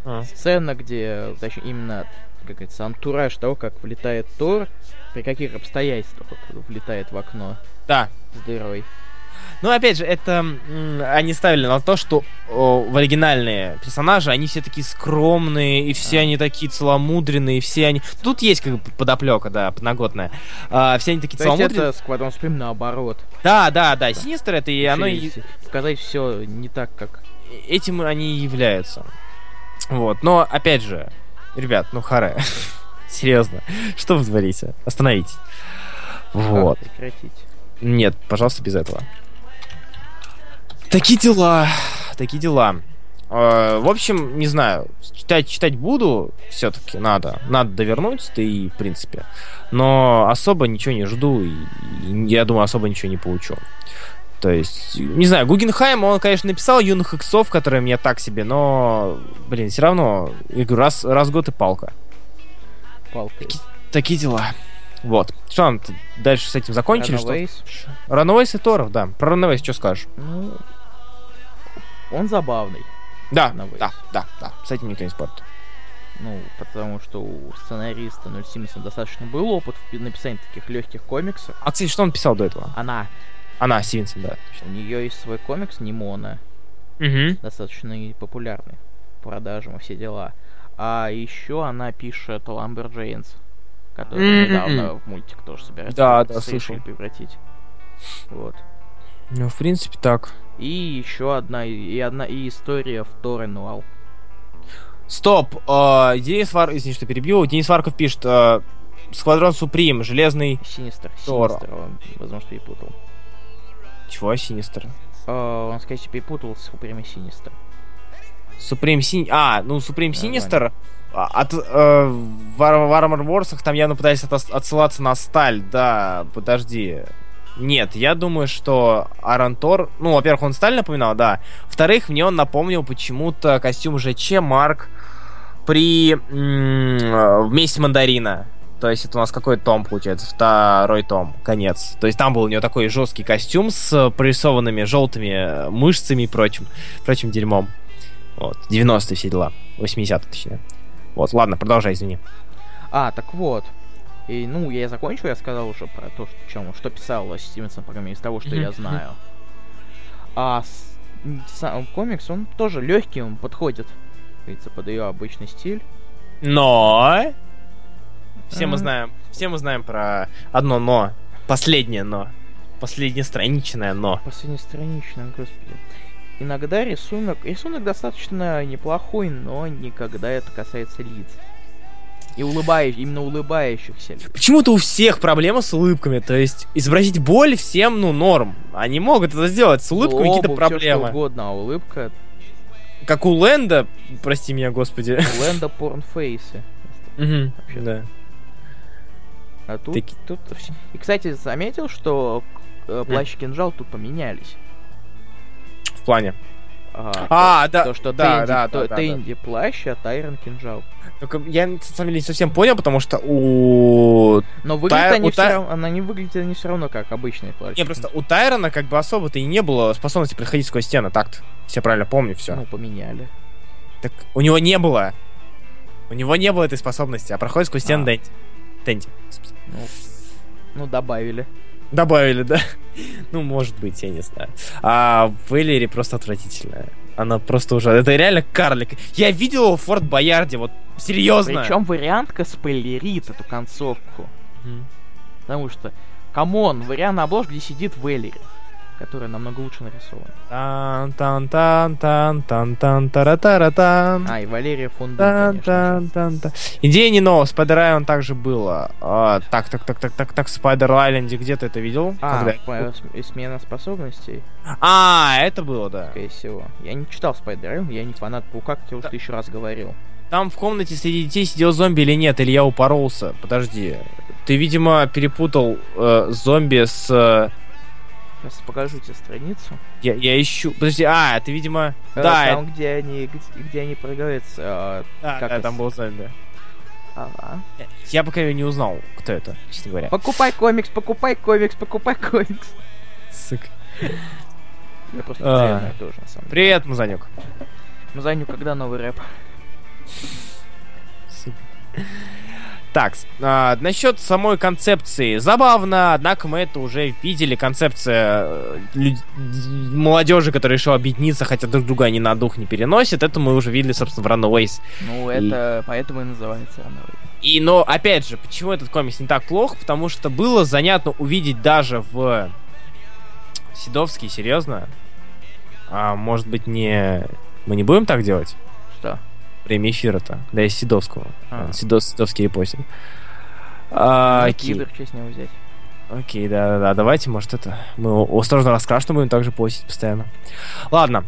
B: А.
A: Сцена, где, точнее, именно, как говорится, антураж того, как влетает Тор, при каких обстоятельствах вот влетает в окно
B: Да,
A: с дырой.
B: Ну, опять же, это они ставили на то, что о, в оригинальные персонажи, они все такие скромные, и все
A: А.
B: они такие целомудренные, и все они... Тут есть как бы подоплека, да, подноготная. А, все они такие
A: То есть
B: целомудренные.
A: это Сквадрон Сприм наоборот.
B: Да, да, да, Синистер это, и оно
A: Сказать все не так, как...
B: Этим они и являются. Вот, но, опять же, ребят, ну харе. Серьезно, что вы творите? Остановитесь. Вот.
A: Прекратить.
B: Нет, пожалуйста, без этого. Такие дела. Такие дела. Э, в общем, не знаю, читать, читать буду, все-таки надо. Надо довернуть, да и в принципе. Но особо ничего не жду, и, и я думаю, особо ничего не получу. То есть, не знаю, Гугенхайм, он, конечно, написал юных иксов, которые мне так себе, но, блин, все равно, я говорю, раз, раз в год и палка.
A: Палка.
B: Такие, такие дела. Вот. Что там дальше с этим закончили?
A: Runaways.
B: Что? Runaways и Торов, да. Про Runaways что скажешь?
A: Ну, он забавный.
B: Да,
A: Runaways.
B: да, да, да. С этим никто не спорит.
A: Ну, потому что у сценариста Ноэль Стивенсон достаточно был опыт в пи- написании таких легких комиксов.
B: А, кстати, что он писал до этого?
A: Она,
B: Она, Стивенсон, да.
A: у нее есть свой комикс Нимона,
B: Угу.
A: достаточно популярный по продажам и все дела. А еще она пишет Lumberjanes, который
B: М-м-м.
A: недавно в мультик тоже собирается
B: Да, да, слышал.
A: превратить. Вот.
B: Ну, в принципе, так.
A: И еще одна, и одна и история в Thor Annual.
B: Стоп! э, Денис Вар... Извини, что перебью. Денис Варков пишет... э, Сквадрон Суприм, Железный...
A: Синистер.
B: Тора.
A: Синистер, он, возможно, перепутал.
B: Чего, Синистер?
A: А, он, скорее всего, перепутал с Супреми Синистер.
B: Суприм Син... А, ну,
A: Нормально.
B: Синистер... а, От, э, в Armor Wars там явно пытались отос- отсылаться на сталь, да, подожди. Нет, я думаю, что Арон Тор... Ну, во-первых, он сталь напоминал, да. Во-вторых, мне он напомнил почему-то костюм ЖЧ Марк при... м, э, вместе Мандарина. То есть это у нас какой том, получается? Второй том, конец. То есть там был у него такой жесткий костюм с прорисованными желтыми мышцами и прочим, прочим дерьмом. Вот, 90-е все дела. 80-е, точнее. Вот, ладно, продолжай, извини.
A: А, так вот. И, ну, я закончил, я сказал уже про то, что, чем, что писал Стивенсон, по крайней мере, из того, что я знаю. А сам комикс, он тоже легкий, он подходит, говорится, под ее обычный стиль.
B: Но... Все мы знаем, все мы знаем про одно но. Последнее но. Последнее страничное но.
A: Последнестраничный, господи. Иногда рисунок... Рисунок достаточно неплохой, но никогда это касается лиц. И улыбающих, именно улыбающихся.
B: Почему-то у всех проблема с улыбками. То есть изобразить боль всем, ну, норм. Они могут это сделать. С улыбками какие-то
A: всё что
B: проблемы.
A: угодно, а улыбка
B: Как у Лэнда, прости меня, господи.
A: Лэнда порнфейсы. Вообще.
B: Да.
A: А тут,
B: Таки-
A: тут... И, кстати, заметил, что э, плащ и кинжал тут поменялись.
B: В плане.
A: А,
B: А, да,
A: то, что
B: да,
A: Тенди,
B: да,
A: то-
B: да, да,
A: Тенди плащ, а Тайрон кинжал.
B: Только я, на самом деле, не совсем понял, потому что у...
A: Но выглядят
B: Тай-
A: они
B: у
A: все
B: Тай-
A: равно, они выглядят они все равно как обычный плащ.
B: Не, просто у Тайрона как бы особо-то и не было способности проходить сквозь стены, так-то. Я правильно помню все.
A: Ну, поменяли.
B: Так у него не было. У него не было этой способности, а проходит сквозь стены
A: А.
B: Дэнди. Дэнди.
A: Ну, ну, добавили.
B: Добавили, да? Ну, может быть, я не знаю. А в Эллире просто отвратительная. Она просто уже... Это реально карлик. Я видел его в Форт Боярде, вот серьезно.
A: Причем вариантка спойлерит эту концовку. Потому что, come on, вариант на обложке, где сидит Веллери, которая намного лучше нарисована.
B: тан тан тан тан тан тан тара тара тан
A: А, и Валерия Фунду,
B: Тан, тан, тан, тан. Идея не новая, Spider Island также было. А, так, так, так, так, так, так, Spider Island е где ты это видел?
A: А,
B: Когда?
A: смена способностей,
B: А, это было, да.
A: скорее всего. Я не читал Spider, я не фанат Паука, как я уже тысячу раз говорил.
B: Там в комнате среди детей сидел зомби или нет, или я упоролся. Подожди. Ты, видимо, перепутал э, зомби с... э,
A: Сейчас покажу тебе страницу.
B: я, я ищу... Подожди, а, ты, видимо...
A: Э,
B: да,
A: там, где они, где, где они проигрываются. а,
B: это- да,
A: как
B: да,
A: это?
B: там был зомби.
A: ага.
B: Я пока не узнал, кто это, честно говоря.
A: Покупай комикс, покупай комикс, покупай комикс.
B: Сука.
A: Я просто
B: А.
A: тоже, на самом деле.
B: Привет, Мазанюк.
A: Мазаню, когда новый рэп?
B: Сука. Так, а, насчет самой концепции. Забавно, однако мы это уже видели. Концепция э, люд- молодежи, которая решила объединиться, хотя друг друга они на дух не переносят. Это мы уже видели, собственно, в Runaways.
A: Ну,
B: И-
A: это поэтому и называется Runaway.
B: И, но, опять же, почему этот комикс не так плох? Потому что было занятно увидеть даже в Седовский, серьезно. А может быть, не... Мы не будем так делать?
A: Что?
B: Время эфира-то. Да, из Седовского.
A: А.
B: Седов- Седовский репостинг. А,
A: Кибер, что с него взять?
B: Окей, да-да-да, давайте, может, это... Мы осторожно раскрашено будем также постить постоянно. Ладно.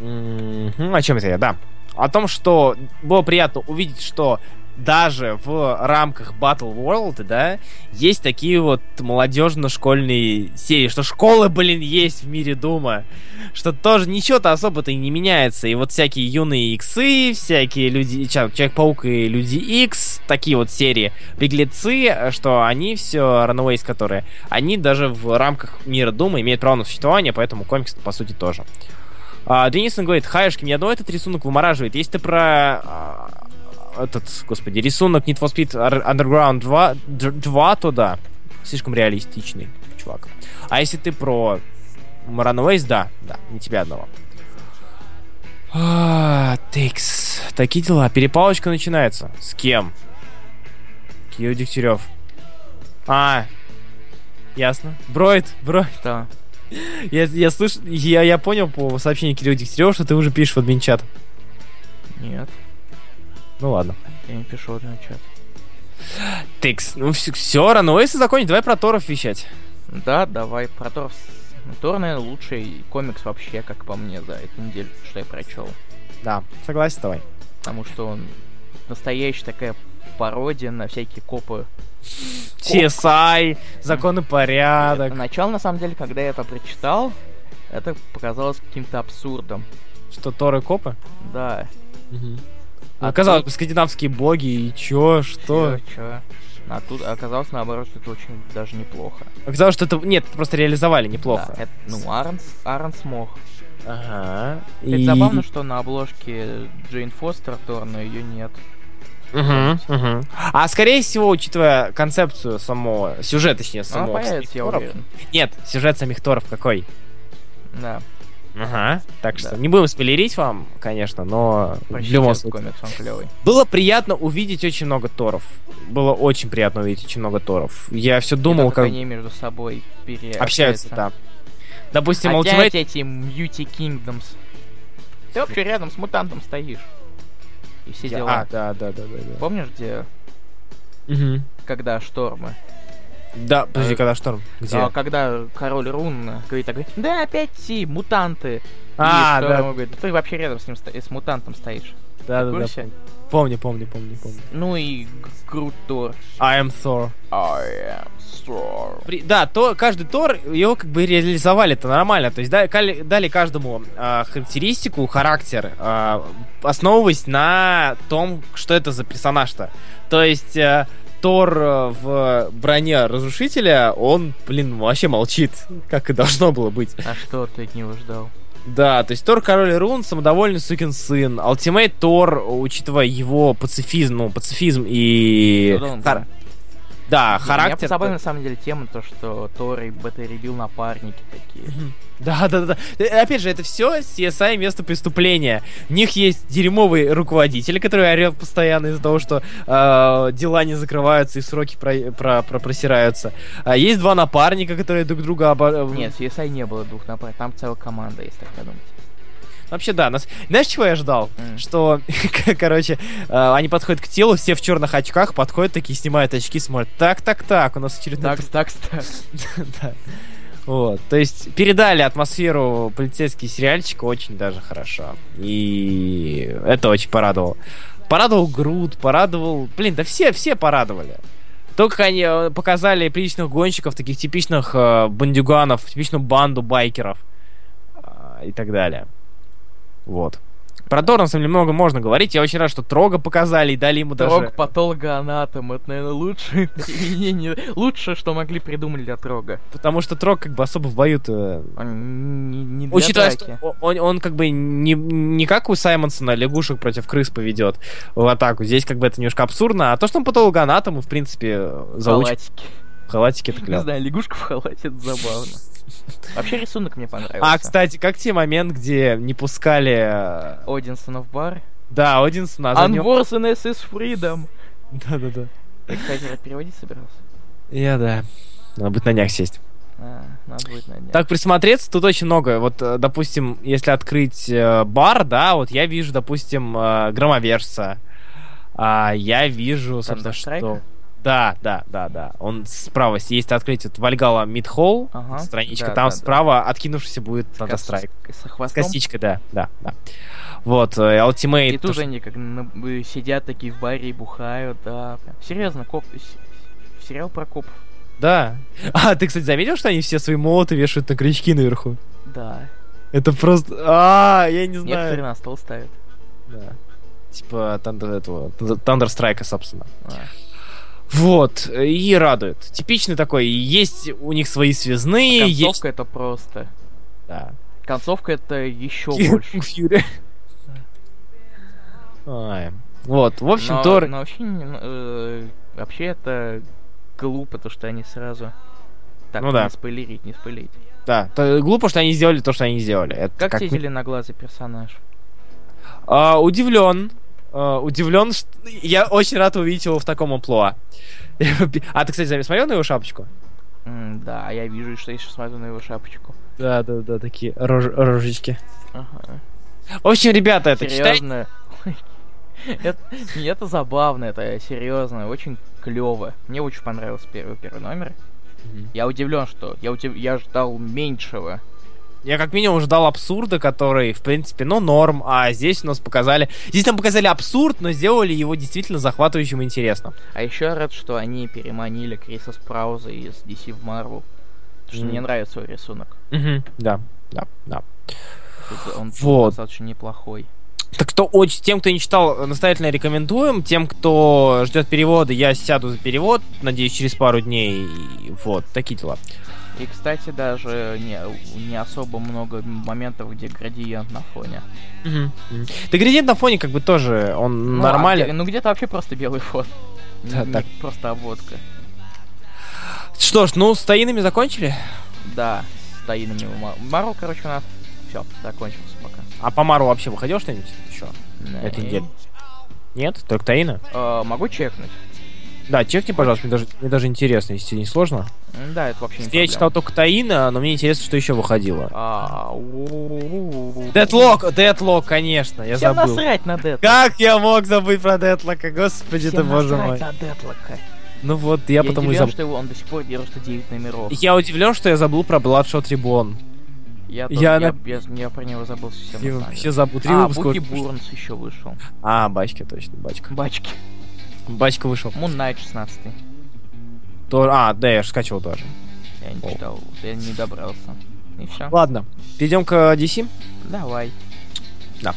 B: М-м-м, о чем это я? Да. О том, что было приятно увидеть, что даже в рамках Battle World, да, есть такие вот молодежно-школьные серии, что школы, блин, есть в мире Дума, что тоже ничего-то особо-то и не меняется, и вот всякие юные иксы, всякие люди, Человек-паук и Люди Икс, такие вот серии, беглецы, что они все, Runaways которые, они даже в рамках мира Дума имеют право на существование, поэтому комикс по сути тоже. А, Денисон говорит, Хаюшки, меня одно этот рисунок вымораживает. Если ты про а, этот, господи, рисунок Need for Speed Underground 2, 2 то да, слишком реалистичный, чувак. А если ты про Runaways, да, да, не тебя одного. А, текс. Такие дела. Перепалочка начинается. С кем? Кио Дегтярев. А, ясно. Броид, Броид.
A: Да.
B: Я, я слышу, я, я понял по сообщению Кирилла Дегтярева, что ты уже пишешь в админчат.
A: Нет.
B: Ну ладно.
A: Я не пишу в админчат.
B: Тыкс, ну все, все рано, если закончить, давай про Торов вещать.
A: Да, давай про Торов. Ну, Тор, наверное, лучший комикс вообще, как по мне, за эту неделю, что я прочел.
B: Да, согласен, давай.
A: Потому что он настоящая такая пародия на всякие копы.
B: CSI, закон и порядок.
A: Начало, на самом деле, когда я это прочитал, это показалось каким-то абсурдом.
B: Что Торы копы?
A: Да.
B: Угу. А оказалось, тут... скандинавские боги, и чё, что?
A: Чё, чё? А тут оказалось, наоборот, что это очень даже неплохо.
B: Оказалось, что это... Нет, это просто реализовали неплохо.
A: Да, это, ну, Аарон, Аарон смог.
B: Ага.
A: Это и... забавно, что на обложке Джейн Фостер Торна ее нет.
B: Угу, угу. А скорее всего, учитывая концепцию самого, сюжет, точнее, самого.
A: Ну, появится, я уверен.
B: Нет, сюжет самих Торов какой?
A: Да.
B: Ага, так да. что не будем спойлерить вам, конечно, но
A: в любом случае. комикс, он клевый.
B: Было приятно увидеть очень много Торов. Было очень приятно увидеть очень много Торов. Я все думал, как...
A: они между собой
B: Общаются, да. Допустим,
A: Опять Ultimate... эти Мьюти Kingdoms. Ты вообще рядом с мутантом стоишь. И все дела.
B: А, да, да, да, да. да.
A: Помнишь, где...
B: Угу.
A: Когда штормы?
B: Да, подожди, а, когда шторм? Где? А,
A: когда король Рун говорит, так, да опять си, мутанты.
B: А,
A: и
B: да.
A: говорит, да ты вообще рядом с ним с мутантом стоишь.
B: Да, да, да. Помню, помню, помню, помню.
A: Ну и Грут Тор.
B: I am Thor.
A: I am Thor.
B: При, да, то, каждый Тор, его как бы реализовали это нормально. То есть дали, дали каждому э, характеристику, характер, э, основываясь на том, что это за персонаж-то. То есть... Э, Тор э, в броне разрушителя, он, блин, вообще молчит, как и должно было быть.
A: А что ты от него ждал?
B: Да, то есть Тор Король Рун, самодовольный сукин сын. Ultimate Тор, учитывая его пацифизм, ну, пацифизм и... Хар... Да, характер... Меня
A: забавила на самом деле тема, то, что Тор и Бета Рэй Билл напарники такие.
B: Да, да, да. Э, опять же, это все CSI место преступления. У них есть дерьмовый руководитель, который орет постоянно из-за того, что э, дела не закрываются и сроки про, про, про просираются. А есть два напарника, которые друг друга обо... Э,
A: Нет, CSI не было двух напарников, там целая команда, если так подумать.
B: Вообще, да. Нас... Знаешь, чего я ждал? Mm. Что, короче, э, они подходят к телу, все в черных очках, подходят такие, снимают очки, смотрят. Так, так, так, у нас очередной...
A: Так, так, так.
B: Да. Вот, то есть передали атмосферу полицейский сериальчик очень даже хорошо. И это очень порадовало. Порадовал Груд, порадовал... Блин, да все, все порадовали. Только они э, показали приличных гонщиков, таких типичных э, бандюганов, типичную банду байкеров э, и так далее. Вот. Про Тор, на самом деле, много можно говорить. Я очень рад, что Трога показали и дали ему
A: Трог,
B: даже...
A: Трог патологоанатом. Это, наверное, лучшее применение. Лучшее, что могли придумать для Трога.
B: Потому что Трог как бы особо в бою-то...
A: Он не, не для
B: Учитывая, что он, он как бы не, не как у Саймонсона лягушек против крыс поведет в атаку. Здесь как бы это немножко абсурдно. А то, что он патологоанатом, в принципе, заучит...
A: Халатики.
B: Халатики это клево.
A: Не знаю, лягушка в халате, это забавно. Вообще рисунок мне понравился.
B: А, кстати, как тебе момент, где не пускали...
A: Э, Одинсона в бар?
B: Да, Одинсона.
A: Unworthiness is freedom.
B: Да-да-да.
A: Ты, кстати, переводить собирался?
B: Я, да. Надо будет на днях сесть.
A: А.
B: Так присмотреться, тут очень много. Вот, э, допустим, если открыть э, бар, да, вот я вижу, допустим, э, громовержца. А я вижу, собственно, что... Да, да, да, да. Он справа, если открыть вот Вальгала Мидхолл, ага. страничка, да, там да, справа да. откинувшийся будет Страйк.
A: С, с,
B: костичкой, да, да, да. Вот, э, Ultimate...
A: И тут они как сидят такие в баре и бухают, да. Серьезно, коп... Сериал про копов.
B: Да. А, ты, кстати, заметил, что они все свои молоты вешают на крючки наверху?
A: Да.
B: Это просто... А, я не знаю.
A: Некоторые на стол ставят.
B: Да. Типа Thunder, этого, Thunder Strike, собственно. А. Вот, и радует. Типичный такой, есть у них свои связные,
A: Концовка
B: есть...
A: это просто.
B: Да.
A: Концовка это еще больше. Фьюри.
B: Вот, в общем, Тор...
A: Но вообще, э, вообще это глупо, то, что они сразу... Так, ну, не да. спойлерить, не спойлерить.
B: Да, то, глупо, что они сделали то, что они сделали.
A: Это как, как тебе зеленоглазый персонаж?
B: А, удивлен. А, удивлен, что... Я очень рад увидеть его в таком амплуа. а ты, кстати, смотрел на его шапочку?
A: Mm, да, я вижу, что я еще смотрю на его шапочку.
B: Да, да, да, такие рож... рожечки. Ага. В общем, ребята, это
A: Серьезно? это, это забавно, это серьезно, очень клево. Мне очень понравился первый первый номер. Mm-hmm. Я удивлен, что я, удив... я ждал меньшего.
B: Я как минимум ждал абсурда, который, в принципе, ну, норм, а здесь у нас показали... Здесь нам показали абсурд, но сделали его действительно захватывающим и интересным.
A: А еще рад, что они переманили Криса Спрауза из DC в Marvel. Потому что mm. мне нравится его рисунок.
B: Mm-hmm. Да, да, да.
A: Он вот. достаточно неплохой.
B: Так что очень тем, кто не читал, настоятельно рекомендуем. Тем, кто ждет перевода, я сяду за перевод, надеюсь, через пару дней. Вот, такие дела.
A: И, кстати, даже не, не особо много моментов, где градиент на фоне.
B: Угу. Да градиент на фоне как бы тоже, он ну, нормальный. А
A: ну где-то вообще просто белый фон. Да, не, так. Просто обводка.
B: Что ж, ну с таинами закончили?
A: Да, с таинами. Мару, короче, у нас все, закончился пока.
B: А по Мару вообще выходил что-нибудь еще? На этой неделе? Нет? Только Таина?
A: Э, могу чекнуть.
B: Да, чекни, пожалуйста, мне даже, мне даже интересно, если тебе не сложно.
A: Да, это вообще не
B: Я читал только Таина, но мне интересно, что еще выходило. Дедлок, Дедлок, конечно, я Всем забыл.
A: насрать на Дедлок.
B: Как я мог забыть про Дедлока, господи ты, боже мой. на Дедлока. Ну вот, я, я потому и забыл.
A: что он до сих пор держит 9 номеров.
B: Я удивлен, что я забыл про Bloodshot Reborn.
A: Я, тоже, я, я, на... я, я про него забыл совсем.
B: Я вообще забыл. Три
A: а, Bucky Barnes еще вышел.
B: А, бачки, точно, бачка.
A: Бачки.
B: Бачка вышел.
A: Moon Knight 16.
B: То... А, да, я же скачивал тоже.
A: Я не О. читал, я не добрался. И все.
B: Ладно, перейдем к DC?
A: Давай.
B: Да.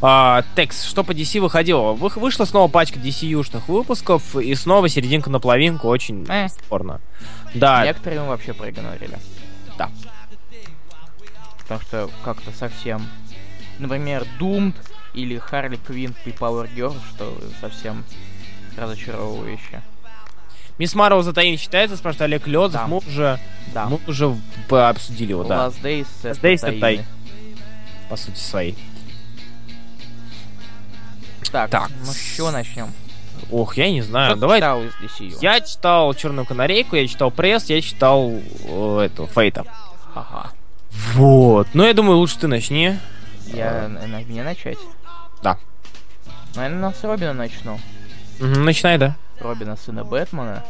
B: А, Текс, что по DC выходило? Вы, вышла снова пачка DC-юшных выпусков, и снова серединка на половинку, очень э. спорно. Да.
A: Некоторые мы вообще проигнорили.
B: Да.
A: Потому что как-то совсем... Например, Doomed или Харли Квинн и Power Girl, что совсем разочаровывающе.
B: Мисс Марвел за Таин считается, спрашивает Олег Лёзов. Да. Мы уже, да. мы уже обсудили его, да.
A: Last Days,
B: Last Days это Тай. По сути своей.
A: Так, так, ну с чего начнем?
B: Ох, я не знаю. Что Давай.
A: Читал из DCU?
B: Я читал Черную канарейку, я читал пресс, я читал э, эту Фейта.
A: Ага.
B: Вот. Ну, я думаю, лучше ты начни.
A: Я на, на мне начать?
B: Да.
A: Наверное, с Робина начну.
B: Начинай, да.
A: Робина, сына Бэтмена.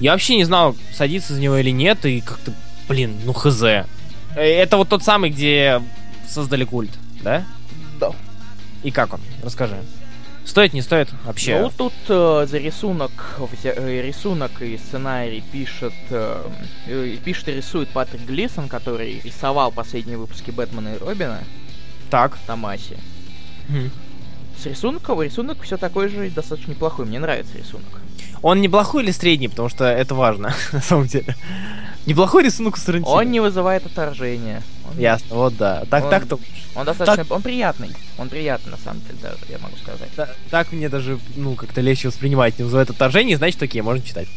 B: Я вообще не знал, садиться за него или нет, и как-то, блин, ну хз. Э, это вот тот самый, где создали культ, да?
A: Да.
B: И как он? Расскажи. Стоит, не стоит вообще?
A: Ну, тут э, за рисунок, э, рисунок и сценарий пишет, э, пишет и рисует Патрик Глисон, который рисовал последние выпуски Бэтмена и Робина.
B: Так.
A: В Томасе. Хм. С рисунком, рисунок все такой же достаточно неплохой. Мне нравится рисунок.
B: Он неплохой или средний, потому что это важно, на самом деле. Неплохой рисунок у Сарантино.
A: Он не вызывает отторжения.
B: Он... Ясно, вот да. Так,
A: он,
B: так-то.
A: Он достаточно, так... он приятный. Он приятный на самом деле даже, я могу сказать.
B: Да, так мне даже, ну, как-то легче воспринимать. Не вызывает отторжение, значит, такие можно читать.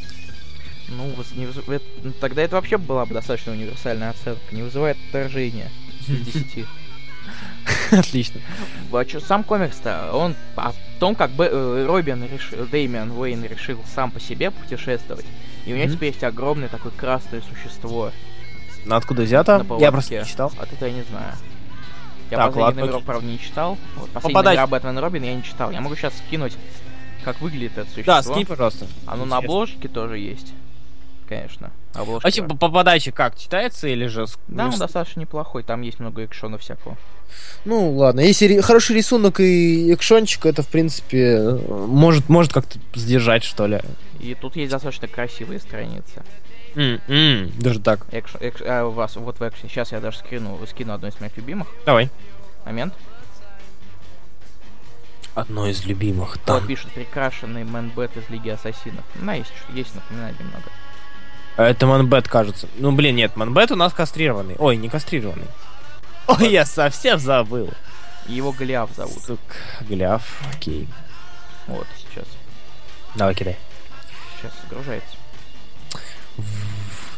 A: Ну, не выз... ну, тогда это вообще была бы достаточно универсальная оценка. Не вызывает отторжения из 10.
B: Отлично.
A: Сам комикс-то, он о том, как Б, э, Робин решил, Дэмиан Уэйн решил сам по себе путешествовать. И у него mm-hmm. теперь есть огромное такое красное существо.
B: Ну откуда взято? Я просто не читал.
A: А ты-то я не знаю. Я так, последний ладно, номерок, правда, не читал. Вот, последний Попадать. номер Бэтмен Робин я не читал. Я могу сейчас скинуть как выглядит это существо.
B: Да, скинь, пожалуйста.
A: Оно на обложке тоже есть. Конечно. Обложка.
B: А типа по подаче как, читается или же...
A: Да, он достаточно неплохой, там есть много экшона всякого.
B: Ну, ладно, если ри- хороший рисунок и экшончик, это, в принципе, может, может как-то сдержать, что ли.
A: И тут есть достаточно красивые страницы.
B: М-м, даже так.
A: Экш, экш- а, у вас вот в экшене. Сейчас я даже скину, скину одну из моих любимых.
B: Давай.
A: Момент.
B: Одно из любимых.
A: Кто пишет прекрашенный мэнбет из Лиги Ассасинов. Ну, есть, есть напоминать немного.
B: Это Манбет, кажется. Ну, блин, нет, Манбет у нас кастрированный. Ой, не кастрированный. Ой, я совсем забыл.
A: Его Голиаф зовут.
B: Сук, Гляв, окей.
A: Вот, сейчас.
B: Давай, кидай.
A: Сейчас загружается.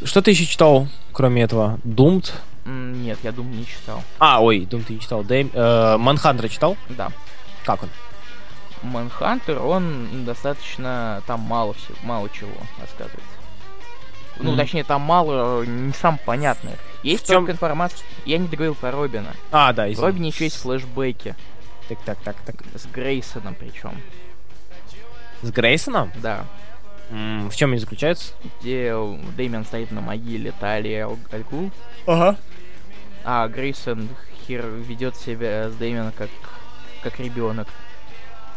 B: Что ты еще читал, кроме этого? Думт?
A: Нет, я думаю, не читал.
B: А, ой, Дум ты не читал. Дэйм... Э, Манхантера читал?
A: Да.
B: Как он?
A: Манхантер, он достаточно там мало всего, мало чего рассказывает. Ну, точнее, там мало, э, не сам понятно. Есть
B: В чём-
A: только информация. Я не договорил про Робина.
B: А, да,
A: В
B: извини.
A: Робине еще есть флешбеки.
B: Так, так, так, так.
A: С Грейсоном причем.
B: С Грейсоном?
A: Да.
B: М, в чем они заключаются?
A: Где Дэмиан стоит на могиле Талии Аль- Альгул,
B: Ага.
A: а Грейсон хер ведет себя с Дэмианом как, как ребенок.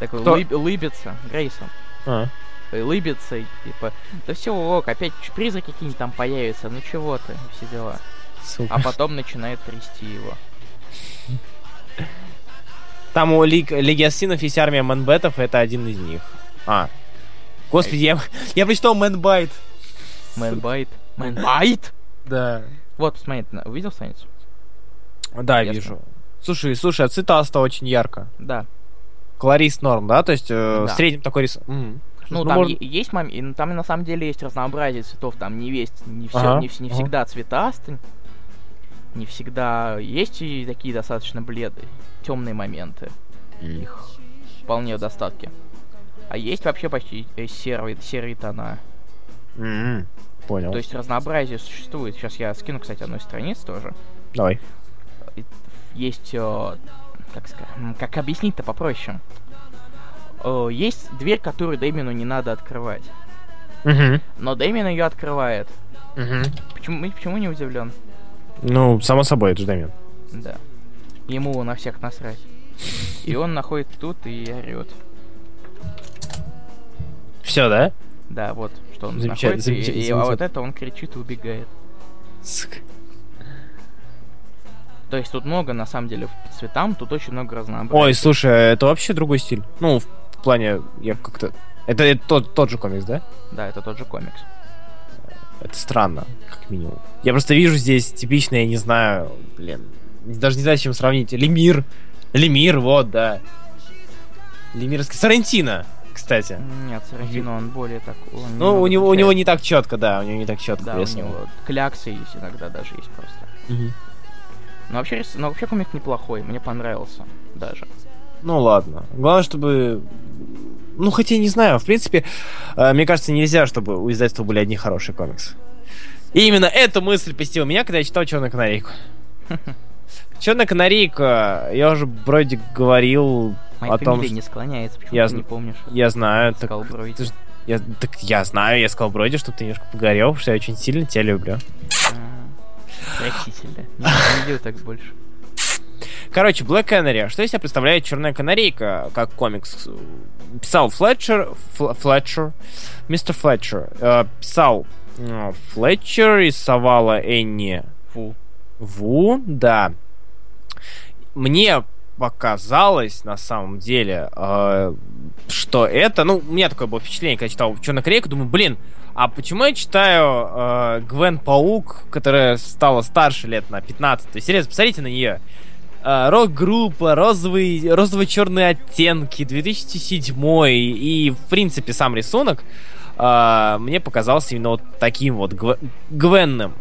A: Такой
B: Кто?
A: лыб- лыбится. Грейсон.
B: А.
A: Лыбится, и типа, да все, ок, опять призраки какие-нибудь там появятся, ну чего ты, все дела.
B: Сука.
A: А потом начинает трясти его.
B: Там у Лиг... Лиги Ассасинов есть армия Man-Bat ов, это один из них. А. Господи, я, я прочитал Man-Bat.
A: Man-Bat. Man-Bat?
B: Да.
A: Вот, посмотри, на- увидел страницу?
B: Да,
A: Ясно.
B: вижу. Слушай, слушай, а цитата очень ярко.
A: Да.
B: Колорист норм, да? То есть э,
A: Да.
B: в среднем такой рис... М.
A: Ну,
B: Ну,
A: там е- есть мом- и там на самом деле есть разнообразие цветов, там не весь, не все,
B: Ага,
A: не, не
B: ага.
A: всегда цветастый, не всегда есть и такие достаточно бледные, темные моменты, их вполне в достатке. А есть вообще почти э, серые, серые тона.
B: М, Понял.
A: То есть разнообразие существует. Сейчас я скину, кстати, одну страницу тоже.
B: Давай.
A: Есть, э, как сказать, м, как объяснить-то попроще. Э, есть дверь, которую Дэмину не надо открывать.
B: Мгм.
A: Но Дэмин ее открывает.
B: Мгм.
A: Почему, почему не удивлен?
B: Ну, само собой, это же Дамин.
A: Да. Ему на всех насрать. И он находит тут и орет.
B: Все, да?
A: Да, вот, что он
B: Замечательно,
A: находит, и-
B: замечательно,
A: и, а вот
B: замечательно.
A: это он кричит и убегает.
B: Сука.
A: То есть тут много, на самом деле, цветам, тут очень много разнообразия.
B: Ой, слушай, это вообще другой стиль. Ну, в плане, я как-то... Это, это тот, тот же комикс, да?
A: Да, это тот же комикс.
B: Это странно, как минимум. Я просто вижу здесь типичное, я не знаю, блин, даже не знаю, с чем сравнить. Лемир. Лемир, вот, да. Лемирский. Сарантино, кстати.
A: Нет, Сарафино, он более так... он
B: Ну, у него, у него не так четко, да, у него не так четко
A: Да, у него кляксы есть иногда даже есть просто.
B: Мгм.
A: Но вообще, но вообще комик неплохой, мне понравился даже.
B: Ну ладно. Главное, чтобы... Ну, хотя не знаю, в принципе, э, мне кажется, нельзя, чтобы у издательства были одни хорошие комиксы. И именно эта мысль посетила меня, когда я читал Черную канарейку. Черная канарейка, я уже вроде говорил
A: Моя
B: о том, что...
A: не склоняется, почему
B: Я
A: ты не помнишь?
B: Я знаю, так, ты я, так я знаю, я сказал Броди, чтобы ты немножко погорел, потому что я очень сильно тебя люблю.
A: А, Простительно. Не, не делай так больше.
B: Короче, Black Canary. Что из себя представляет Черная канарейка как комикс? Писал Флетчер, Фл- Флетчер, мистер Флетчер. Э, писал э, Флетчер, рисовала Энни
A: Фу.
B: Ву, да. Мне показалось, на самом деле, э, что это... Ну, у меня такое было впечатление, когда читал Черную канарейку, думаю, блин, а почему я читаю э, Гвен Паук, которая стала старше лет на 15? То есть, серьезно, посмотрите на нее. Э, рок-группа, розовый, розово-черные оттенки, 2007 и, в принципе, сам рисунок э, мне показался именно вот таким вот гв- гвенным.